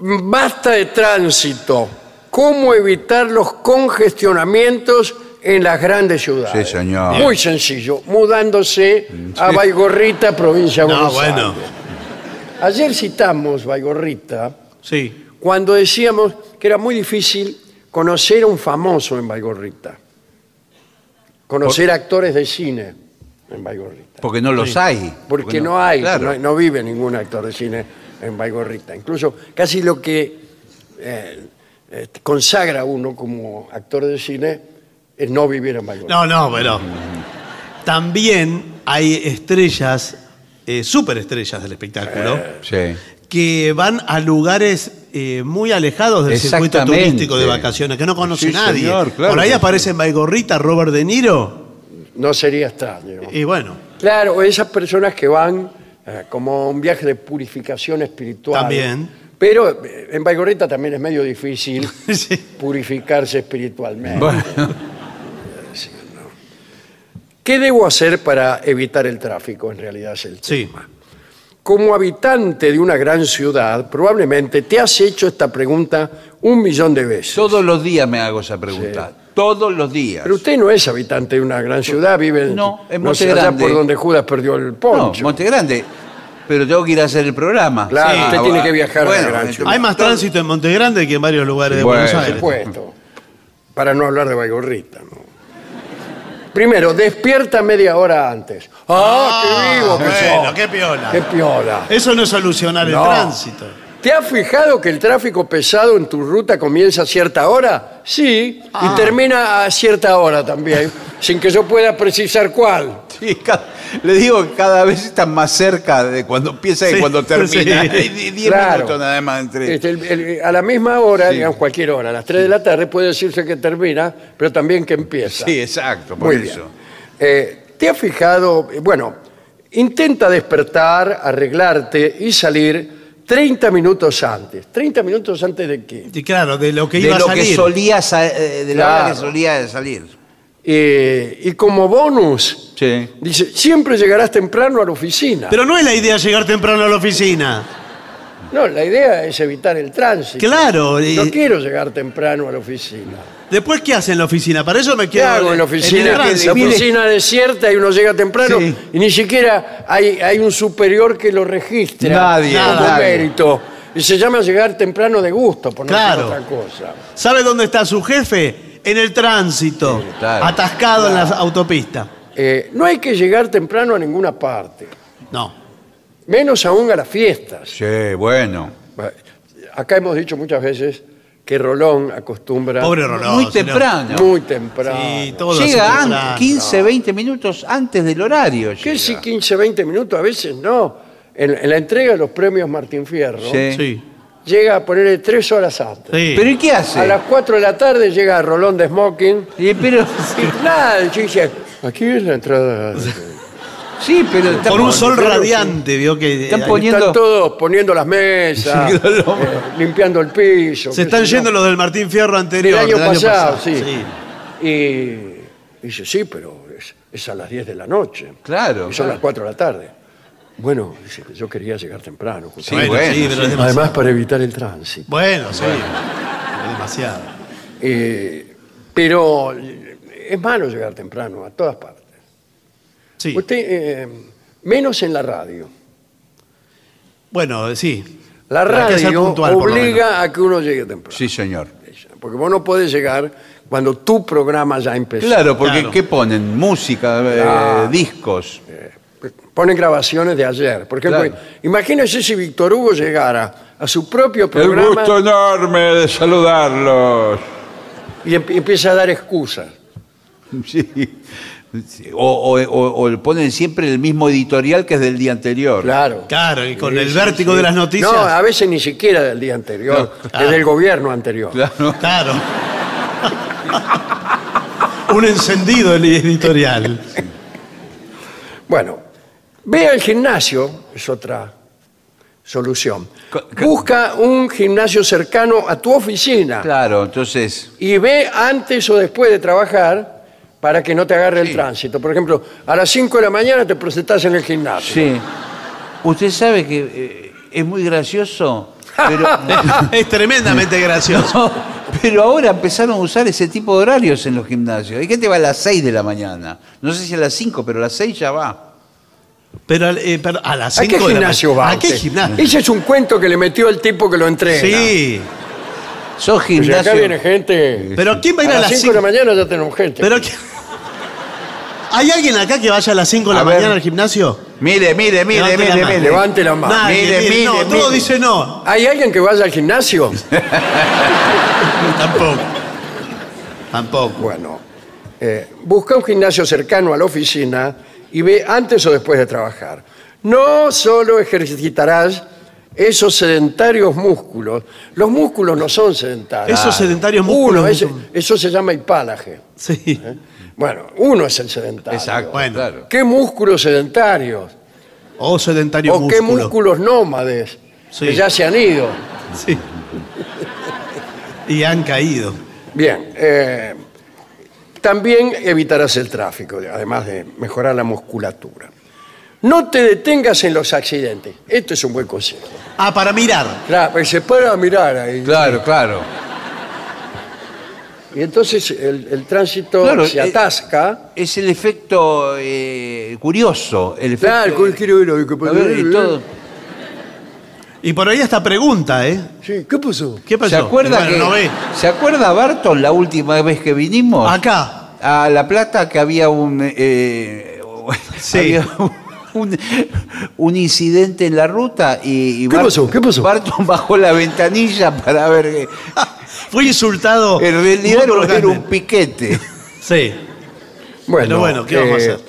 Basta de tránsito. ¿Cómo evitar los congestionamientos en las grandes ciudades? Sí, señor. Muy sencillo, mudándose a Baigorrita, provincia de No, Buenos bueno. Aires. Ayer citamos Baigorrita Sí. cuando decíamos que era muy difícil conocer a un famoso en Baigorrita. Conocer actores de cine en Baigorrita. Porque no los hay. Porque no hay, Claro. no, no vive ningún actor de cine en Baigorrita. Incluso casi lo que eh, eh, consagra a uno como actor de cine es no vivir en Baigorrita. No, no, pero también hay estrellas, eh, superestrellas del espectáculo, Sí. que van a lugares eh, muy alejados del circuito turístico de vacaciones, que no conoce Sí, nadie. señor, claro Por ahí que aparece en Baigorrita Robert De Niro, No sería extraño. y bueno, Claro, esas personas que van eh, como un viaje de purificación espiritual. También. Pero eh, en Baigorrita también es medio difícil Sí. purificarse espiritualmente. Bueno, ¿Qué debo hacer para evitar el tráfico? En realidad es el sí. Como habitante de una gran ciudad, probablemente te has hecho esta pregunta un millón de veces. todos los días me hago esa pregunta. Todos los días. Pero usted no es habitante de una gran ciudad, vive en, No, en no sé, Monte allá Grande. por donde Judas perdió el no, poncho. Monte Grande. Pero tengo que ir a hacer el programa. Claro, usted ah, tiene que viajar a bueno, gran entonces- ciudad. Hay más tránsito en Monte Grande que en varios lugares de Bueno, Buenos Por Aires. supuesto. Para no hablar de Baigorrita, ¿no? Primero, despierta media hora antes. ¡Ah, qué vivo que bueno, sos! qué piola. ¡Qué piola! Eso no es solucionar No. el tránsito. ¿Te has fijado que el tráfico pesado en tu ruta comienza a cierta hora? Sí, Ah. y termina a cierta hora también, sin que yo pueda precisar cuál. Sí, ca- le digo que cada vez están más cerca de cuando empieza y Sí, cuando termina. sí. Hay di- diez Claro. minutos nada más entre. Este, el- el- a la misma hora, Sí. digamos cualquier hora, a las 3 de la tarde puede decirse que termina, pero también que empieza. Sí, exacto, por Muy eso. bien. Eh, ¿Te has fijado? Bueno, intenta despertar, arreglarte y salir 30 minutos antes. ¿30 minutos antes de qué? Y claro, de lo que De iba lo a que salir. solía sa- eh, de la hora Claro. que solía salir. Eh, y como bonus, Sí. dice, siempre llegarás temprano a la oficina. Pero no es la idea llegar temprano a la oficina. No, la idea es evitar el tránsito. Claro, y- No quiero llegar temprano a la oficina. Después, ¿qué hace en la oficina? Para eso me ¿Qué quedo hago en la el oficina? tránsito. la oficina desierta y uno llega temprano Sí. y ni siquiera hay, hay un superior que lo registra. Nadie, como nadie. mérito. Y se llama llegar temprano de gusto, por no Claro. decir otra cosa. ¿Sabe dónde está su jefe? En el tránsito, Sí, claro. atascado en la autopista. Eh, no hay que llegar temprano a ninguna parte, No. Menos aún a las fiestas. Sí, bueno. Acá hemos dicho muchas veces que Rolón acostumbra Pobre Rolón. Muy señor. temprano. muy temprano. Sí, todo Llega an- temprano. 15, 20 minutos antes del horario. ¿Qué llega. si 15, 20 minutos? A veces no. En, en la entrega de los premios Martín Fierro, Sí. Sí. llega a ponerle tres horas antes. sí. ¿Pero y qué hace? A las 4 de la tarde llega Rolón de Smoking. Y, pero, Y nada, el chico dice, aquí es la entrada. Sí, pero está Por un sol claro, radiante, vio que. Están ahí- poniendo- Están todos poniendo las mesas, Sí, eh, limpiando el piso. Se qué están sé yo. yendo los del Martín Fierro Del anterior. año, del pasado, sí. Y dice, sí, pero es, es a las 10 de la noche. Claro, Y son claro. las 4 de la tarde. Bueno, dice, yo quería llegar temprano. Sí, justamente. bueno, sí, pero es demasiado. Además, para evitar el tránsito. Bueno, sí. Es demasiado. Eh, pero es malo llegar temprano a todas partes. Sí. Usted, eh, menos en la radio. Bueno, sí. La Pero hay que ser radio puntual, por lo menos. obliga a que uno llegue temprano. Sí, señor. Porque vos no podés llegar cuando tu programa ya empezó. Claro, porque Claro. ¿qué ponen? Música, eh, Claro. discos. Ponen grabaciones de ayer. Por ejemplo, Claro. imagínese si Víctor Hugo llegara a su propio programa enorme de saludarlos. y em- empieza a dar excusas. Sí. O, o- ponen siempre el mismo editorial que es del día anterior. Claro. Claro, y con Sí, el vértigo sí. de las noticias. No, a veces ni siquiera del día anterior, es del gobierno anterior. Claro. Claro. Un encendido el editorial. Bueno, ve al gimnasio, es otra solución. Busca un gimnasio cercano a tu oficina Claro, entonces. y ve antes o después de trabajar para que no te agarre el tránsito. Por ejemplo, a las 5 de la mañana te presentás en el gimnasio. Sí. Usted sabe que eh, es muy gracioso, pero, Es tremendamente gracioso. pero ahora empezaron a usar ese tipo de horarios en los gimnasios. Hay gente que va a las 6 de la mañana. No sé si a las 5, pero a las 6 ya va. Pero, eh, pero a las ¿A qué 5 de la gimnasio va? ¿A qué usted? gimnasio? Ese es un cuento que le metió el tipo que lo entrena. Sí. Son O sea, gimnasios. acá viene gente. Pero ¿quién va a ir a, a las las 5 5 de la mañana ya tenemos gente. Pero ¿qué- ¿Hay alguien acá que vaya a las 5 de la A ver. mañana al gimnasio? Mire, mire, mire, Levante la mire, mano. mire. Levante la mano. Nadie, mire, mire, no, mire, todo dice no. ¿Hay alguien que vaya al gimnasio? Tampoco. Tampoco. Bueno, eh, busca un gimnasio cercano a la oficina y ve antes o después de trabajar. No solo ejercitarás esos sedentarios músculos. Los músculos no son sedentarios. Esos sedentarios Uno, músculos. ese- eso se llama hipálaje. Sí. Bueno, uno es el sedentario. Exacto, Bueno. claro. ¿Qué músculos sedentarios? O sedentario ¿O qué músculo. músculos nómades? Sí. Que ya se han ido. Sí. Y han caído. Bien, eh, también evitarás el tráfico, además de mejorar la musculatura. No te detengas en los accidentes. Esto es un buen consejo. Ah, para mirar. Claro, porque se puede a mirar ahí. Claro, claro. Y entonces el, el tránsito Claro, se eh, atasca. Es el efecto eh, curioso. El efecto, Claro, ¿qué quiero ver ver, y todo. Y por ahí hasta pregunta, ¿eh? Sí, ¿qué pasó? ¿Qué pasó? ¿Se acuerda, Bueno, que, no ve. ¿Se acuerda Barton la última vez que vinimos? Acá. A La Plata que había un... eh, Sí. había un, un incidente en la ruta y, y ¿Qué pasó? ¿Qué pasó? Barton bajó la ventanilla para ver que... Fue insultado. En realidad muy era, un piquete. Sí. Bueno, Pero bueno, ¿qué vamos a hacer?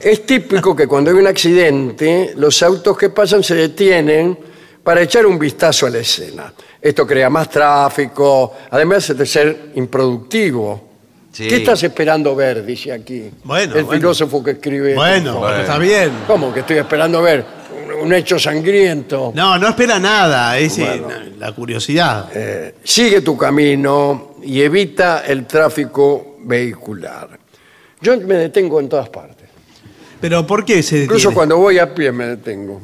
Es típico que cuando hay un accidente, los autos que pasan se detienen para echar un vistazo a la escena. Esto crea más tráfico, además de ser improductivo. Sí. ¿Qué estás esperando ver? Dice aquí. Bueno, el bueno. filósofo que escribe. Bueno, pero está bien. ¿Cómo que estoy esperando ver un, hecho sangriento? No, no espera nada. Es eh, la curiosidad. Eh, sigue tu camino y evita el tráfico vehicular. Yo me detengo en todas partes. Pero ¿por qué se detiene? Incluso cuando voy a pie me detengo.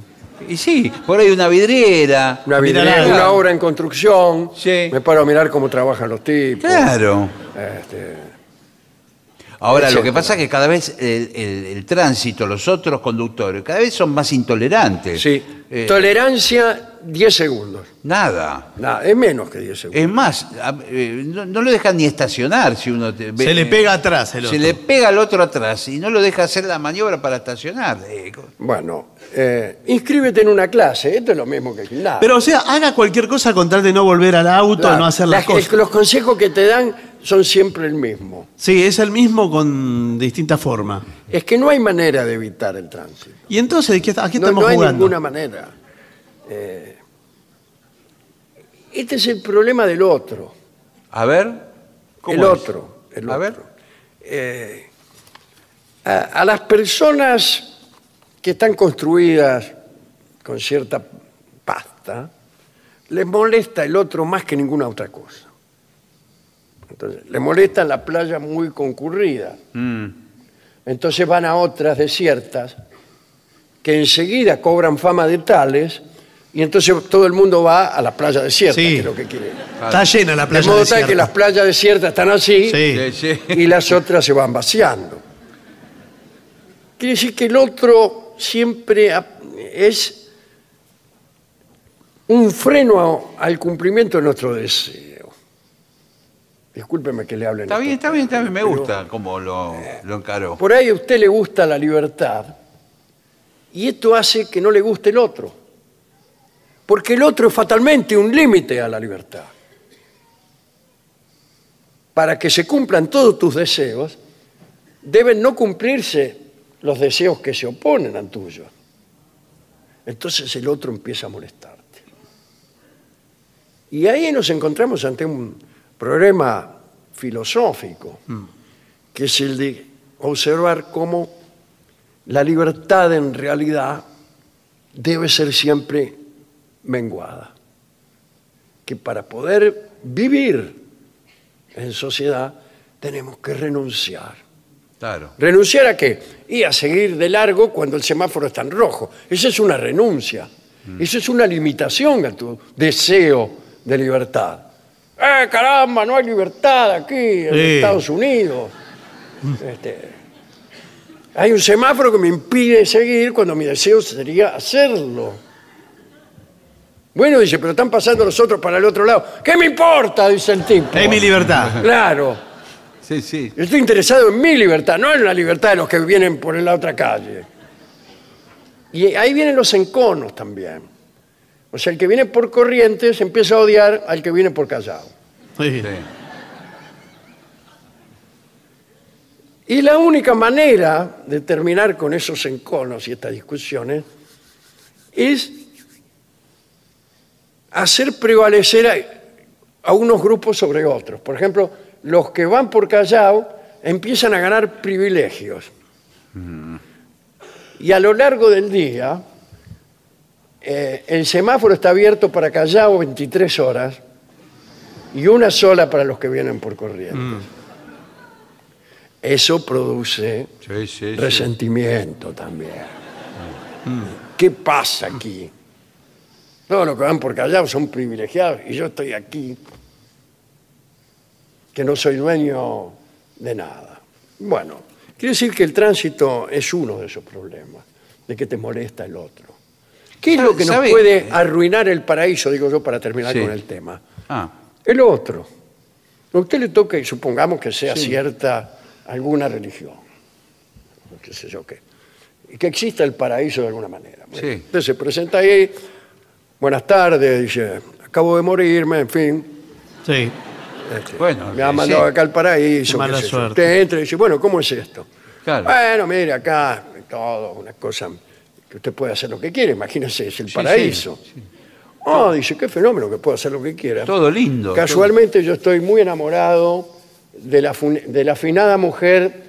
Y sí, por ahí una vidriera. Una, Mira vidriera, una obra en construcción. Sí. Me paro a mirar cómo trabajan los tipos. Claro. Este, Ahora, lo que pasa es que cada vez el, el- el tránsito, los otros conductores, cada vez son más intolerantes. sí. Eh, Tolerancia, 10 segundos. nada. Nada, es menos que 10 segundos. Es más, a- eh, no, no lo dejan ni estacionar si uno te- ve- Se le eh, pega atrás el Se otro. le pega al otro atrás y no lo deja hacer la maniobra para estacionar. Eh, co- Bueno, eh, inscríbete en una clase. Esto es lo mismo que nada. Pero, o sea, haga cualquier cosa con tal de no volver al auto, Claro, no hacer las las- cosas. Los consejos que te dan son siempre el mismo. Sí, es el mismo con distinta forma. Es que no hay manera de evitar el tránsito. Y entonces, ¿qué, ¿a qué No, estamos no hay jugando? ninguna manera. Eh, este es el problema del otro. A ver. ¿cómo El es? otro. el A otro. ver. Eh, a, a las personas que están construidas con cierta pasta, les molesta el otro más que ninguna otra cosa. Entonces, les molesta la playa muy concurrida. Mm. Entonces van a otras desiertas que enseguida cobran fama de tales y entonces todo el mundo va a la playa desierta, Sí. que es lo que quiere. Está llena la De playa modo tal desierta. que las playas desiertas están así Sí. Sí, sí. y las otras se van vaciando. Quiere decir que el otro siempre ap- es un freno a- al cumplimiento de nuestro deseo. Discúlpeme que le hable. Está bien, está bien, está bien. Me gusta cómo lo, lo encaró. Por ahí a usted le gusta la libertad y esto hace que no le guste el otro. Porque el otro es fatalmente un límite a la libertad. Para que se cumplan todos tus deseos, deben no cumplirse los deseos que se oponen al tuyo. Entonces el otro empieza a molestarte. Y ahí nos encontramos ante un problema filosófico, que es el de observar cómo la libertad en realidad debe ser siempre menguada. Que para poder vivir en sociedad tenemos que renunciar. Claro. ¿Renunciar a qué? Y a seguir de largo cuando el semáforo está en rojo. Esa es una renuncia. Eso es una limitación a tu deseo de libertad. ¡Eh, caramba! No hay libertad aquí en Sí. Estados Unidos. Este, hay un semáforo que me impide seguir cuando mi deseo sería hacerlo. Bueno, dice, pero están pasando los otros para el otro lado. ¿Qué me importa? Dice el tipo. Es mi libertad. Claro. Sí, sí. Yo estoy interesado en mi libertad, no en la libertad de los que vienen por la otra calle. Y ahí vienen los enconos también. O sea, el que viene por Corrientes empieza a odiar al que viene por Callao. Sí. Y la única manera de terminar con esos enconos y estas discusiones es hacer prevalecer a, a unos grupos sobre otros. Por ejemplo, los que van por Callao empiezan a ganar privilegios. Y a lo largo del día, eh, el semáforo está abierto para Callao 23 horas y una sola para los que vienen por Corrientes. Eso produce Sí, sí, sí. resentimiento también. ¿Qué pasa aquí? Todos los que van por Callao son privilegiados y yo estoy aquí, que no soy dueño de nada. Bueno, quiere decir que el tránsito es uno de esos problemas, de que te molesta el otro. ¿Qué es ¿Sabe- lo que nos sabe? puede arruinar el paraíso, digo yo, para terminar Sí. con el tema? Ah, El otro. A usted le toca, y supongamos que sea cierta alguna religión, qué sé yo qué, y que exista el paraíso de alguna manera. Bueno, Sí. Usted se presenta ahí, buenas tardes, dice, acabo de morirme, en fin, Sí. este, Bueno, me ha sí, mandado sí. acá al paraíso. Qué mala qué sé yo. suerte. Usted entra y dice, bueno, ¿cómo es esto? Claro. Bueno, mire, acá todo, una cosa que usted puede hacer lo que quiere, imagínese, es el paraíso. sí, sí. Oh, dice, qué fenómeno que puede hacer lo que quiera. todo lindo. Casualmente yo estoy muy enamorado de la, de la afinada mujer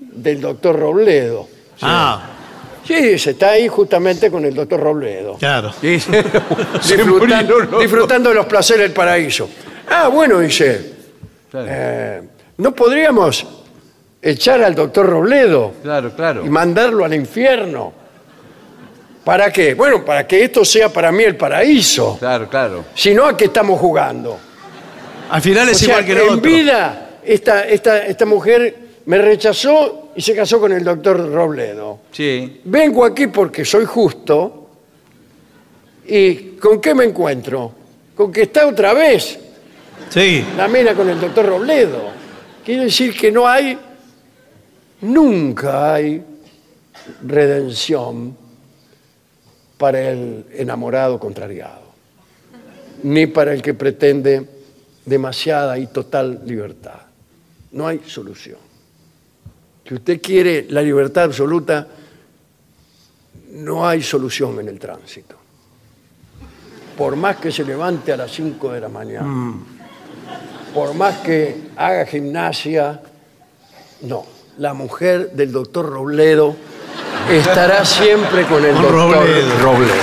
del doctor Robledo. Ah, Sí, se está ahí justamente con el doctor Robledo, claro. disfrutan- disfrutando de los placeres del paraíso. Ah, bueno, dice, Claro, eh, ¿no podríamos echar al doctor Robledo claro, claro. y mandarlo al infierno? ¿Para qué? Bueno, para que esto sea para mí el paraíso. Claro, claro. Si no, ¿a qué estamos jugando? Al final es O sea, igual que lo en otro. vida, esta, esta, esta mujer me rechazó y se casó con el doctor Robledo. Sí. Vengo aquí porque soy justo y ¿con qué me encuentro? Con que está otra vez Sí. la mina con el doctor Robledo. Quiere decir que no hay, nunca hay redención para el enamorado contrariado, ni para el que pretende demasiada y total libertad. No hay solución. Si usted quiere la libertad absoluta, no hay solución en el tránsito. Por más que se levante a las 5 de la mañana, por más que haga gimnasia, no. La mujer del doctor Robledo estará siempre con el doctor Robledo. Robledo.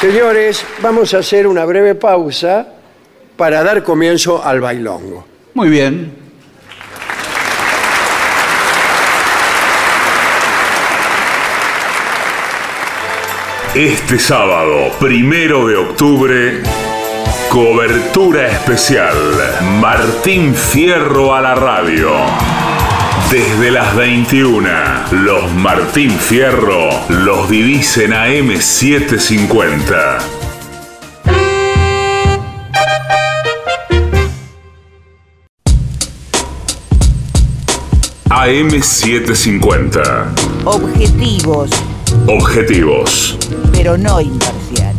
Señores, vamos a hacer una breve pausa para dar comienzo al bailongo. Muy bien. Este sábado, primero de octubre, cobertura especial. Martín Fierro a la radio. Desde las 21, los Martín Fierro los divisen a M750. AM750. Objetivos, Objetivos, pero no imparciales.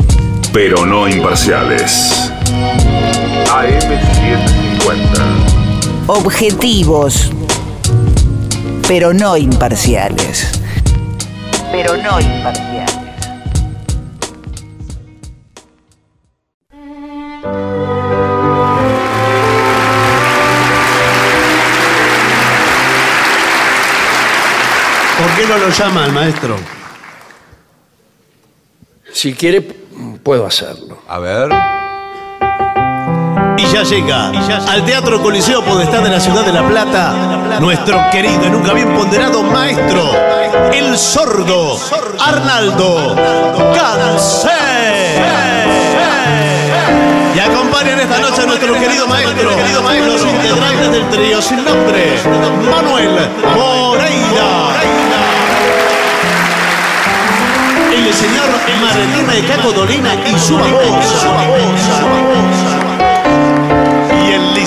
pero no imparciales. AM750. Objetivos, pero no imparciales. Pero no imparciales. ¿Por qué no lo llama al maestro? Si quiere, puedo hacerlo. A ver. Y ya llega al Teatro Coliseo Podestad de la Ciudad de La Plata nuestro querido y nunca bien ponderado maestro, el sordo Arnaldo Cancé. Y acompañan esta noche a nuestro querido maestro, los integrantes del trío sin nombre, Manuel Moreira. El señor Martín de Caco Dolina y su voz.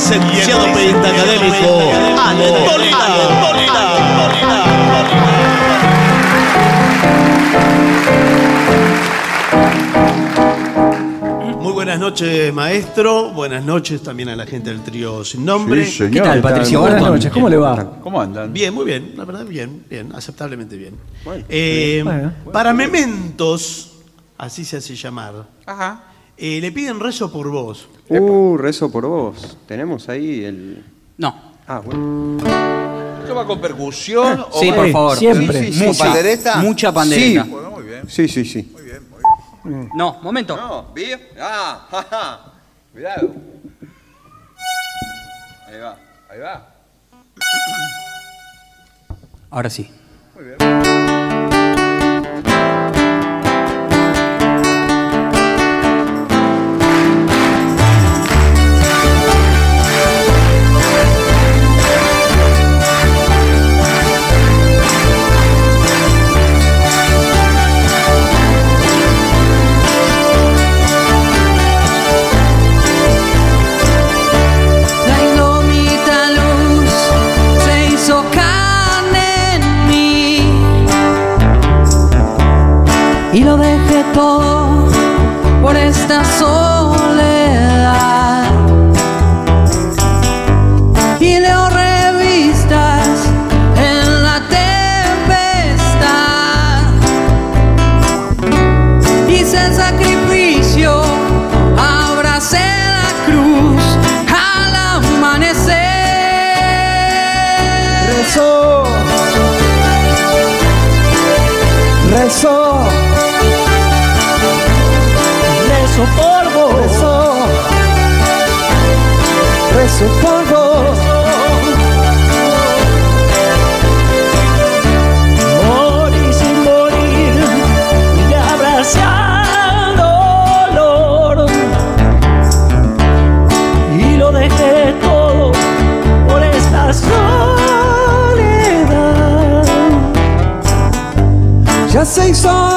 Licenciado pentacadémico Ale Dolina. Muy buenas noches, maestro. Buenas noches también a la gente del trío sin nombre. Sí, señor. ¿Qué tal, Patricio? Buenas noches, ¿cómo le va? ¿Cómo andan? Bien, muy bien, la verdad, bien, bien, aceptablemente bien. Eh. Para mementos, así se hace llamar, Ajá. Eh, le piden rezo por vos. Uh, rezo por vos. Tenemos ahí el. No. Ah, bueno. ¿Esto va con percusión? o Sí, va- por favor. Siempre. Sí, sí, sí. Mucha, ¿Pandereta? mucha pandereta. Sí. Bueno, muy bien. Sí, sí, sí. No, momento. No, ¿bien? Ah, jaja. Cuidado. Ahí va, ahí va. Ahora sí. La Ya se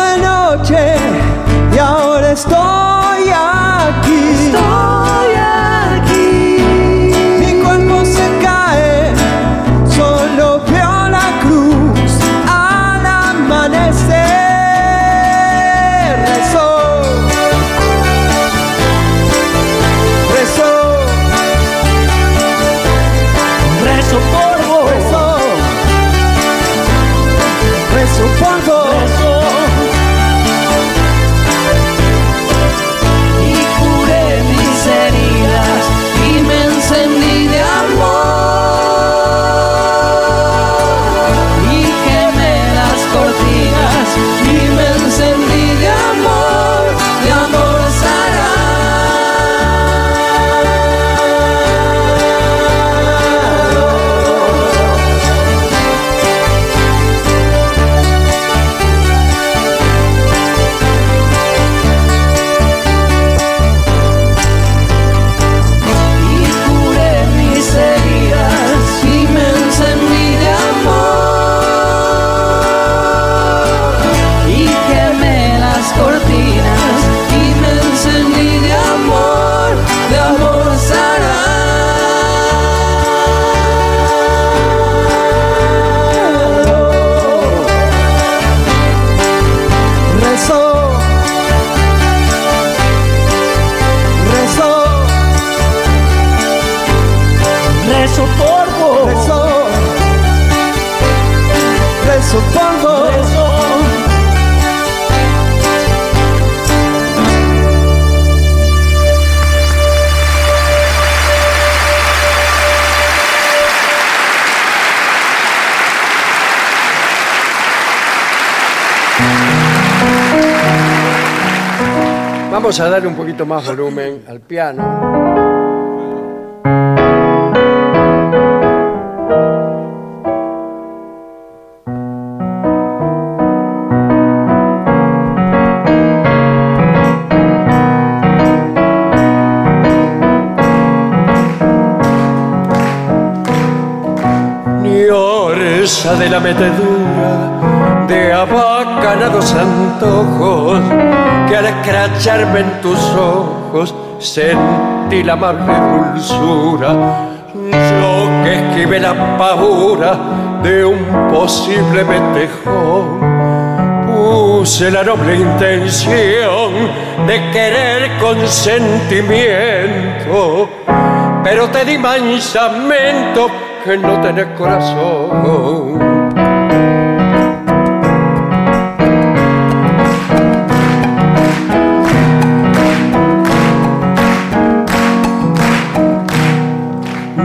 Vamos a darle un poquito más volumen al piano. Al escracharme en tus ojos sentí la amable dulzura. Yo que esquivé la pavura de un posible metejón, puse la noble intención de querer con sentimiento, pero te di mansamente que no tenés corazón.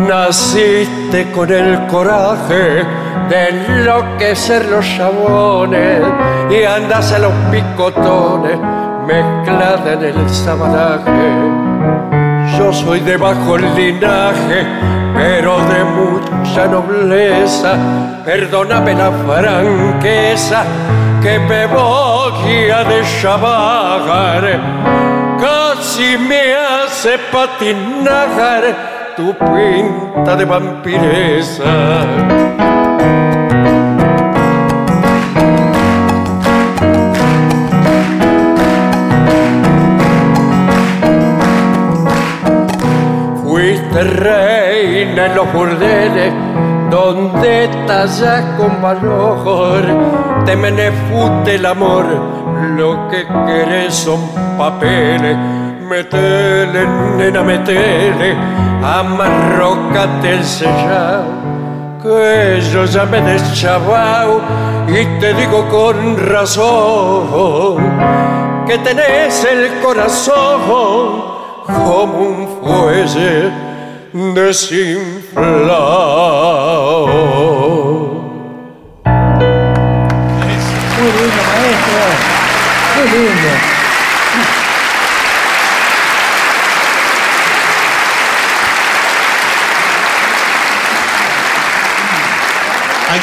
Naciste con el coraje de enloquecer los chabones y andas a los picotones mezclada en el sabanaje. Yo soy de bajo linaje, pero de mucha nobleza. Perdóname la franqueza que me voy a deschavar. Casi me hace patinar tu pinta de vampiresa. Fuiste reina en los burdeles donde tallas con valor, te menefute el amor, lo que querés son papeles. Metele, nena, metele, amarrócate el sellao, que yo ya me deschavao y te digo con razón que tenés el corazón como un fuelle desinflado.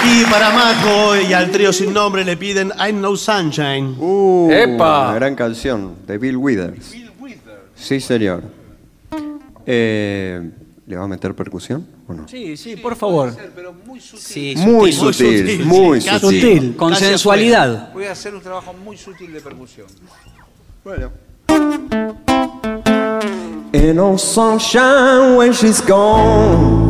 Aquí para Majo y al trío sin nombre le piden I Know Sunshine. Uh, ¡Epa! Una gran canción de Bill Withers. Sí, señor. Eh, ¿Le va a meter percusión o no? Sí, sí, por favor. Sí, Muy sutil, muy sutil. Sutil, con Casi sensualidad. Voy a hacer un trabajo muy sutil de percusión. Bueno. Ain't no sunshine when she's gone.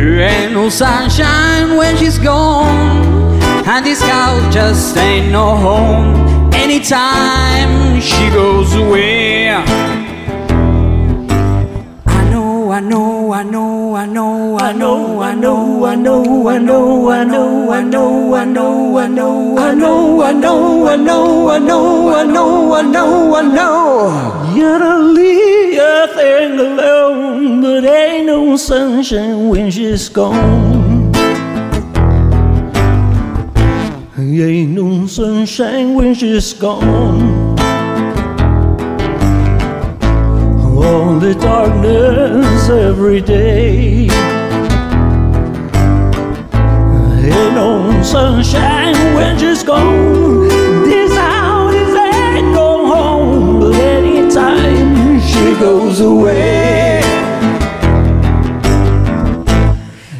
Ain't no sunshine when she's gone, and this house just ain't no home. Anytime she goes away. I know, I know, I know, I know, I know, I know, I know, I know, I know, I know, I know, I know, I know, I know, I know, I know, I know, I know, I. You gotta leave your thing alone, but ain't no sunshine when she's gone. Ain't no sunshine when she's gone. Only darkness every day. Ain't no sunshine when she's gone. This house is ain't no home, but anytime she goes away.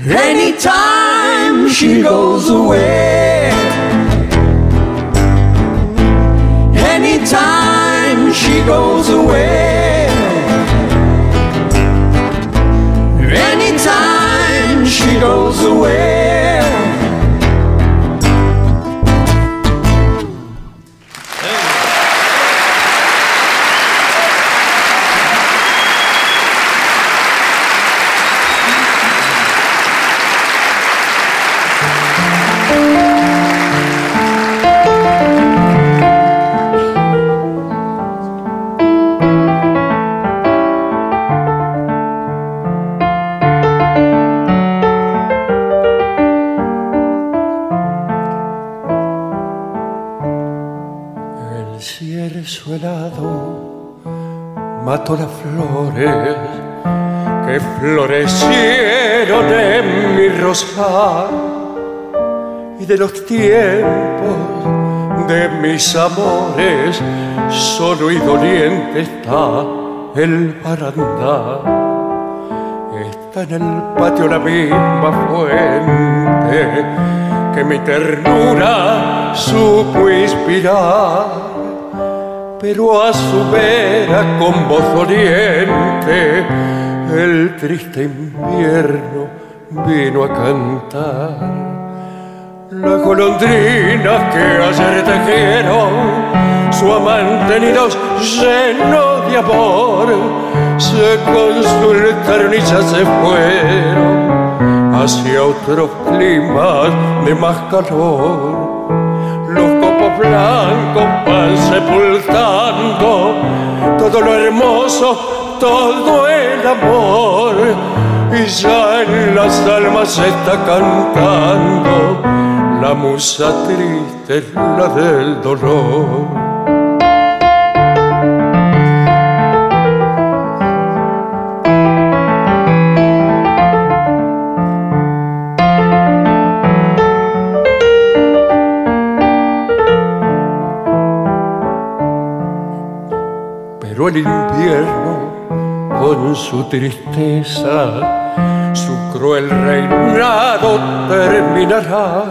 Anytime she goes away. Anytime she goes away. Goes away. Mató las flores que florecieron en mi rosal y de los tiempos de mis amores solo y doliente está el barandal. Está en el patio la misma fuente que mi ternura supo inspirar, pero a su vera con voz doliente el triste invierno vino a cantar. Las golondrinas que ayer tejieron su amante nidos lleno de amor se consultaron y se fueron hacia otros climas de más calor. Sepultando todo lo hermoso, todo el amor. Y ya en las almas está cantando la musa triste, la del dolor. Pero el invierno, con su tristeza, su cruel reinado terminará.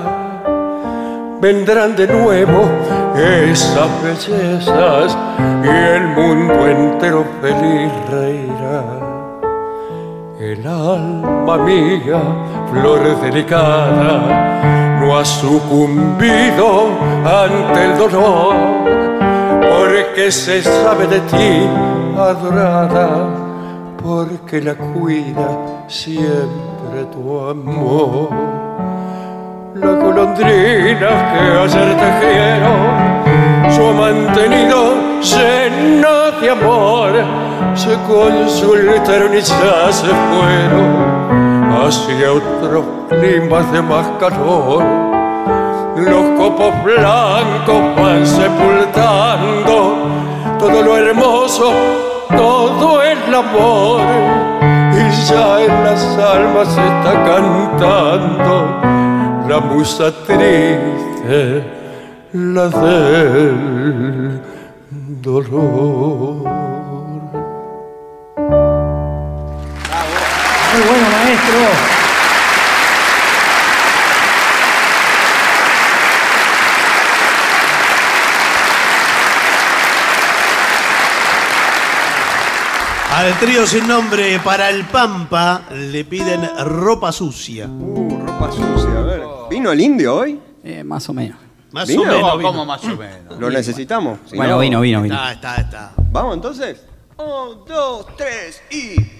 Vendrán de nuevo esas bellezas y el mundo entero feliz reirá. El alma mía, flor delicada, no ha sucumbido ante el dolor porque se sabe de ti, adorada, porque la cuida siempre tu amor. La golondrina que ayer tejieron su mantenido lleno de amor se consultaron y ya se fueron hacia otros climas de más calor. Los copos blancos van sepultando todo lo hermoso, todo el amor. Y ya en las almas está cantando la musa triste, la del dolor. Muy bueno, maestro. Al trío sin nombre para el Pampa le piden ropa sucia. Uh, ropa sucia, a ver. ¿Vino el indio hoy? Eh, más o menos. Más ¿Vino? o menos. vino. ¿Cómo más o menos? ¿Lo necesitamos? Si Bueno, no- vino, vino, vino. Está, está, está. ¿Vamos entonces? Un, dos, tres y...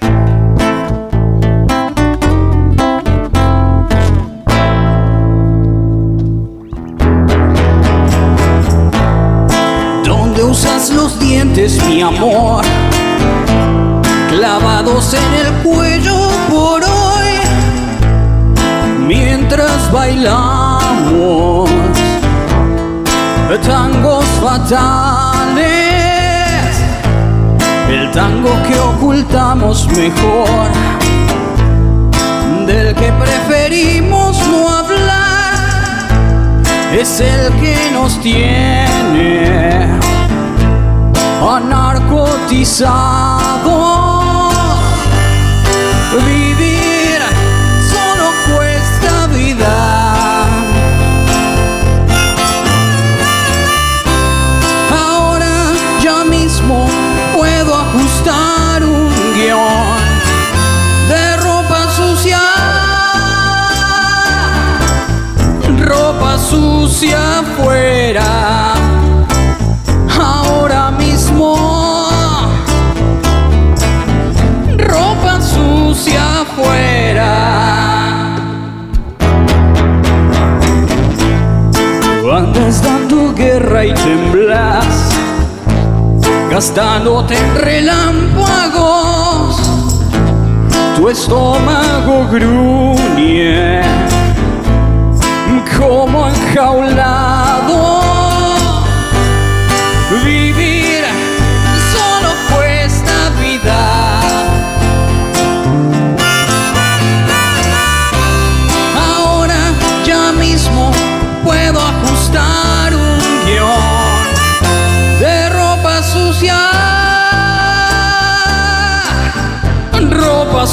¿Dónde usas los dientes, mi amor? Clavados en el cuello por hoy. Mientras bailamos tangos fatales. El tango que ocultamos mejor. Del que preferimos no hablar es el que nos tiene narcotizado. Vivir solo cuesta vida. Ahora ya mismo puedo ajustar un guion de ropa sucia ropa sucia afuera. Gastándote en relámpagos. Tu estómago gruñe como enjaulado.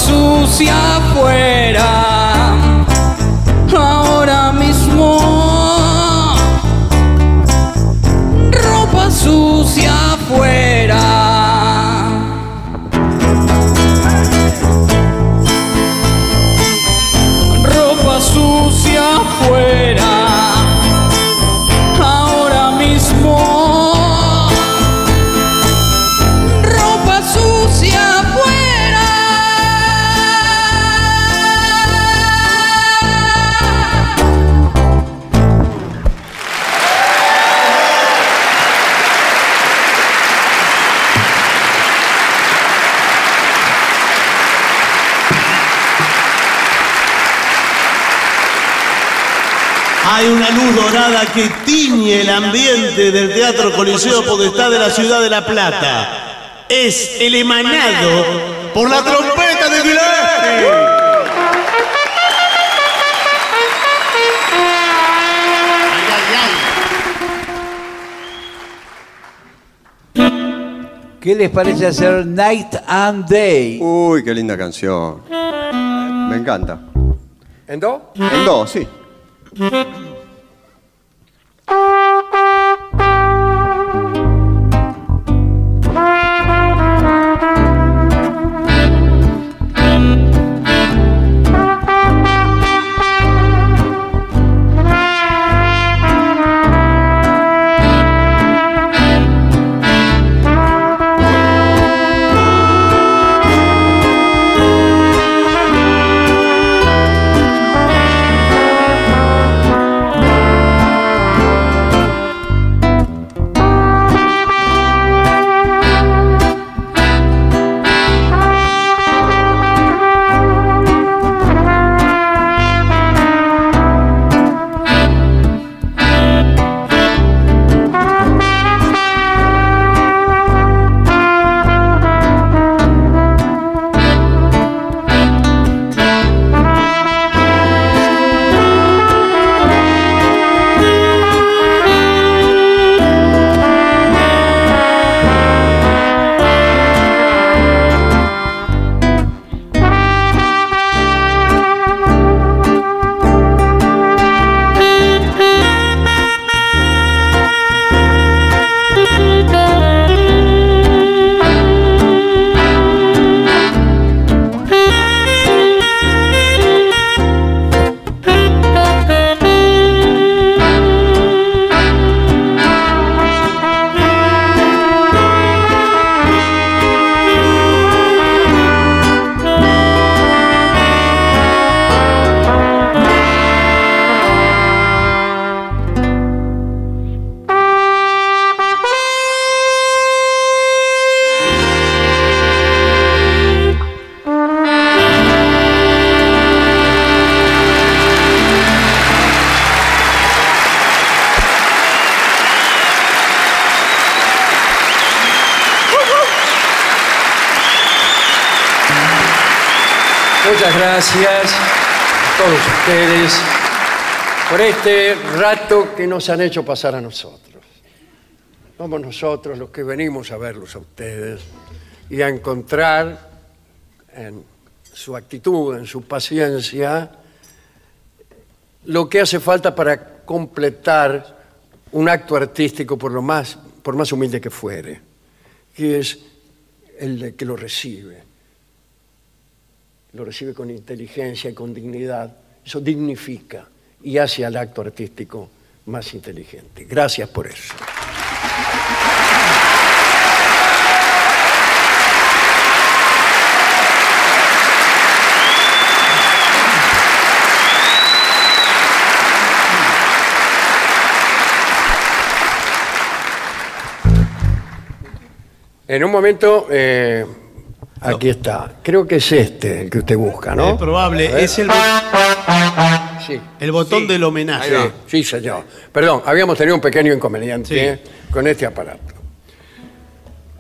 Sucia afuera ahora mismo. Ropa sucia que tiñe el ambiente del Teatro Coliseo Podestá de la ciudad de La Plata. Es el emanado por la trompeta de Gillespie. ¿Qué les parece hacer Night and Day? Uy, qué linda canción. Me encanta. ¿En do? En do, sí. Este rato que nos han hecho pasar a nosotros. Somos nosotros los que venimos a verlos a ustedes y a encontrar en su actitud, en su paciencia, lo que hace falta para completar un acto artístico por lo más, por más humilde que fuere, que es el de que lo recibe. Lo recibe con inteligencia y con dignidad. Eso dignifica y hace al acto artístico más inteligente. Gracias por eso. En un momento, eh, aquí está. Creo que es este el que usted busca, ¿no? Es probable, es el, Sí. el botón del homenaje. Sí, sí, señor. Perdón, habíamos tenido un pequeño inconveniente Sí. eh, con este aparato.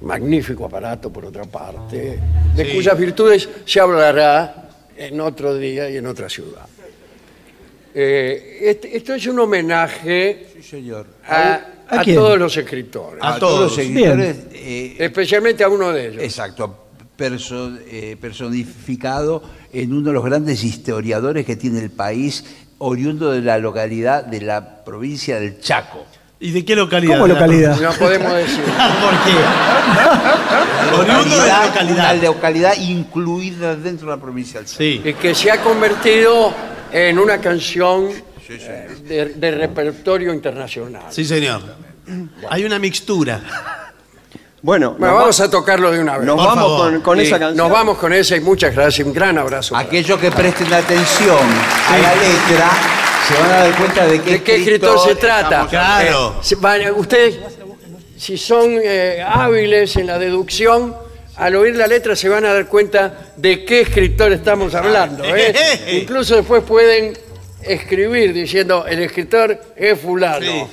Magnífico aparato, por otra parte, de Sí. cuyas virtudes se hablará en otro día y en otra ciudad. Eh, este- esto es un homenaje señor. a, ¿A a quién? todos los escritores, A, A todos los todos. seguidores. eh, especialmente a uno de ellos. exacto. Perso- eh, personificado en uno de los grandes historiadores que tiene el país, oriundo de la localidad de la provincia del Chaco. ¿Y de qué localidad? ¿Cómo localidad? No podemos decir. ¿Por qué? Oriundo de la Una localidad. localidad incluida dentro de la provincia del Chaco. Sí. y que se ha convertido en una canción eh, de, de repertorio internacional. Sí, señor. Hay una mixtura. Bueno, Bueno, nos, vamos va- a tocarlo de una vez. nos Por vamos favor. con, con Sí, esa canción. Nos vamos con esa y muchas gracias. Un gran abrazo. Aquellos que presten atención a la letra se van a dar cuenta de qué, ¿De qué escritor se trata? Claro. Eh, van- ustedes, si son eh, hábiles en la deducción, al oír la letra se van a dar cuenta de qué escritor estamos hablando. ¿eh? Incluso después pueden escribir diciendo el escritor es fulano. Sí.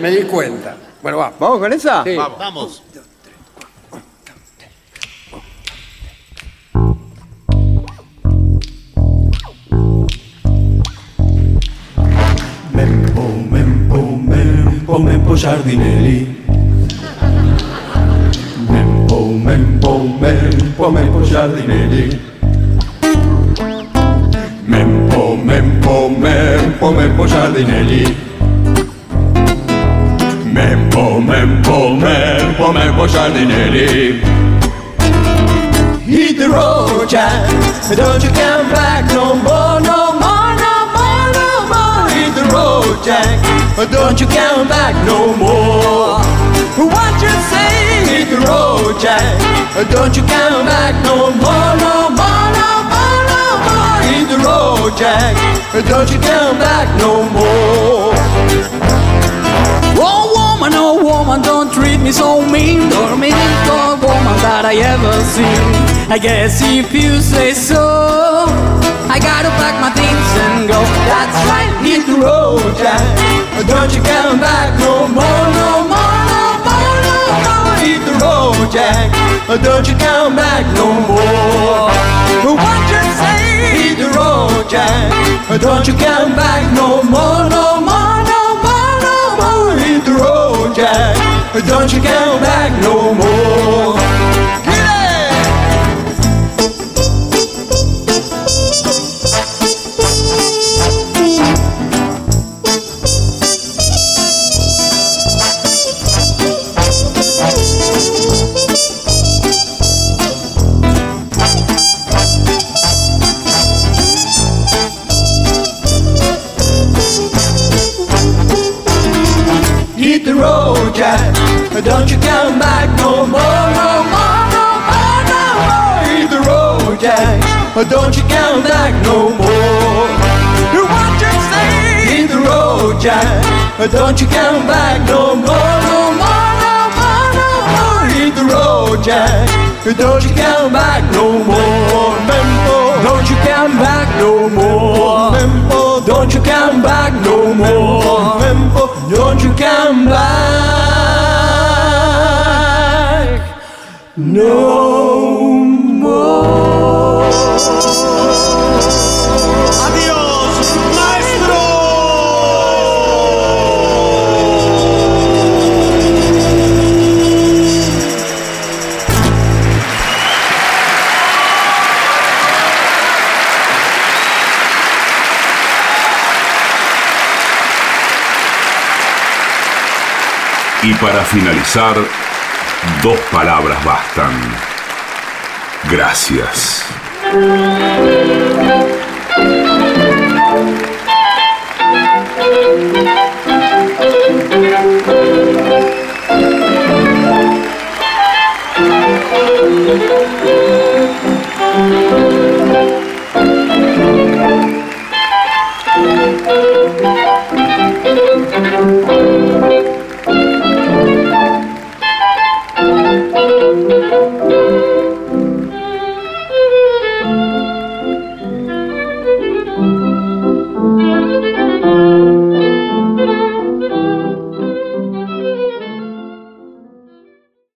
Me di cuenta. Bueno, vamos. ¿Vamos con esa? Sí. Vamos. Mempo, mempo giardinelli. Mempo, mempo, mempo, mempo giardinelli. Mempo, mempo, mempo, mempo giardinelli. Mempo, mempo, mempo, mempo giardinelli. Hit the road, Jack. Don't you come back no more, no more, no more, no more. Hit the road, Jack. Don't you come back no more. What you say? Hit the road, Jack. Don't you come back no more, no more, no more, no more. Hit the road, Jack. Don't you come back no more. Oh woman, oh woman, don't treat me so mean You're mean to woman that I ever seen I guess if you say so I gotta pack my things go That's right, hit the road, Jack. Don't you come back no more, no more, no more, no more. Hit the road, Jack. Don't you come back no more. What you say? Hit the road, Jack. Don't you come back no more, no more, no more, no more. Hit the road, Jack. Don't you come back no more. Jack. Don't you come back no more. What you say? Hit the road, Jack. Don't you come back no more, no more, no more, no more. Hit the road, Jack. Don't you come back no more. Mempo, don't you come back no more. Mempo, don't you come back no more. Mempo, don't you come back no more. Adiós, maestro. Y para finalizar, dos palabras bastan. Gracias. 啊！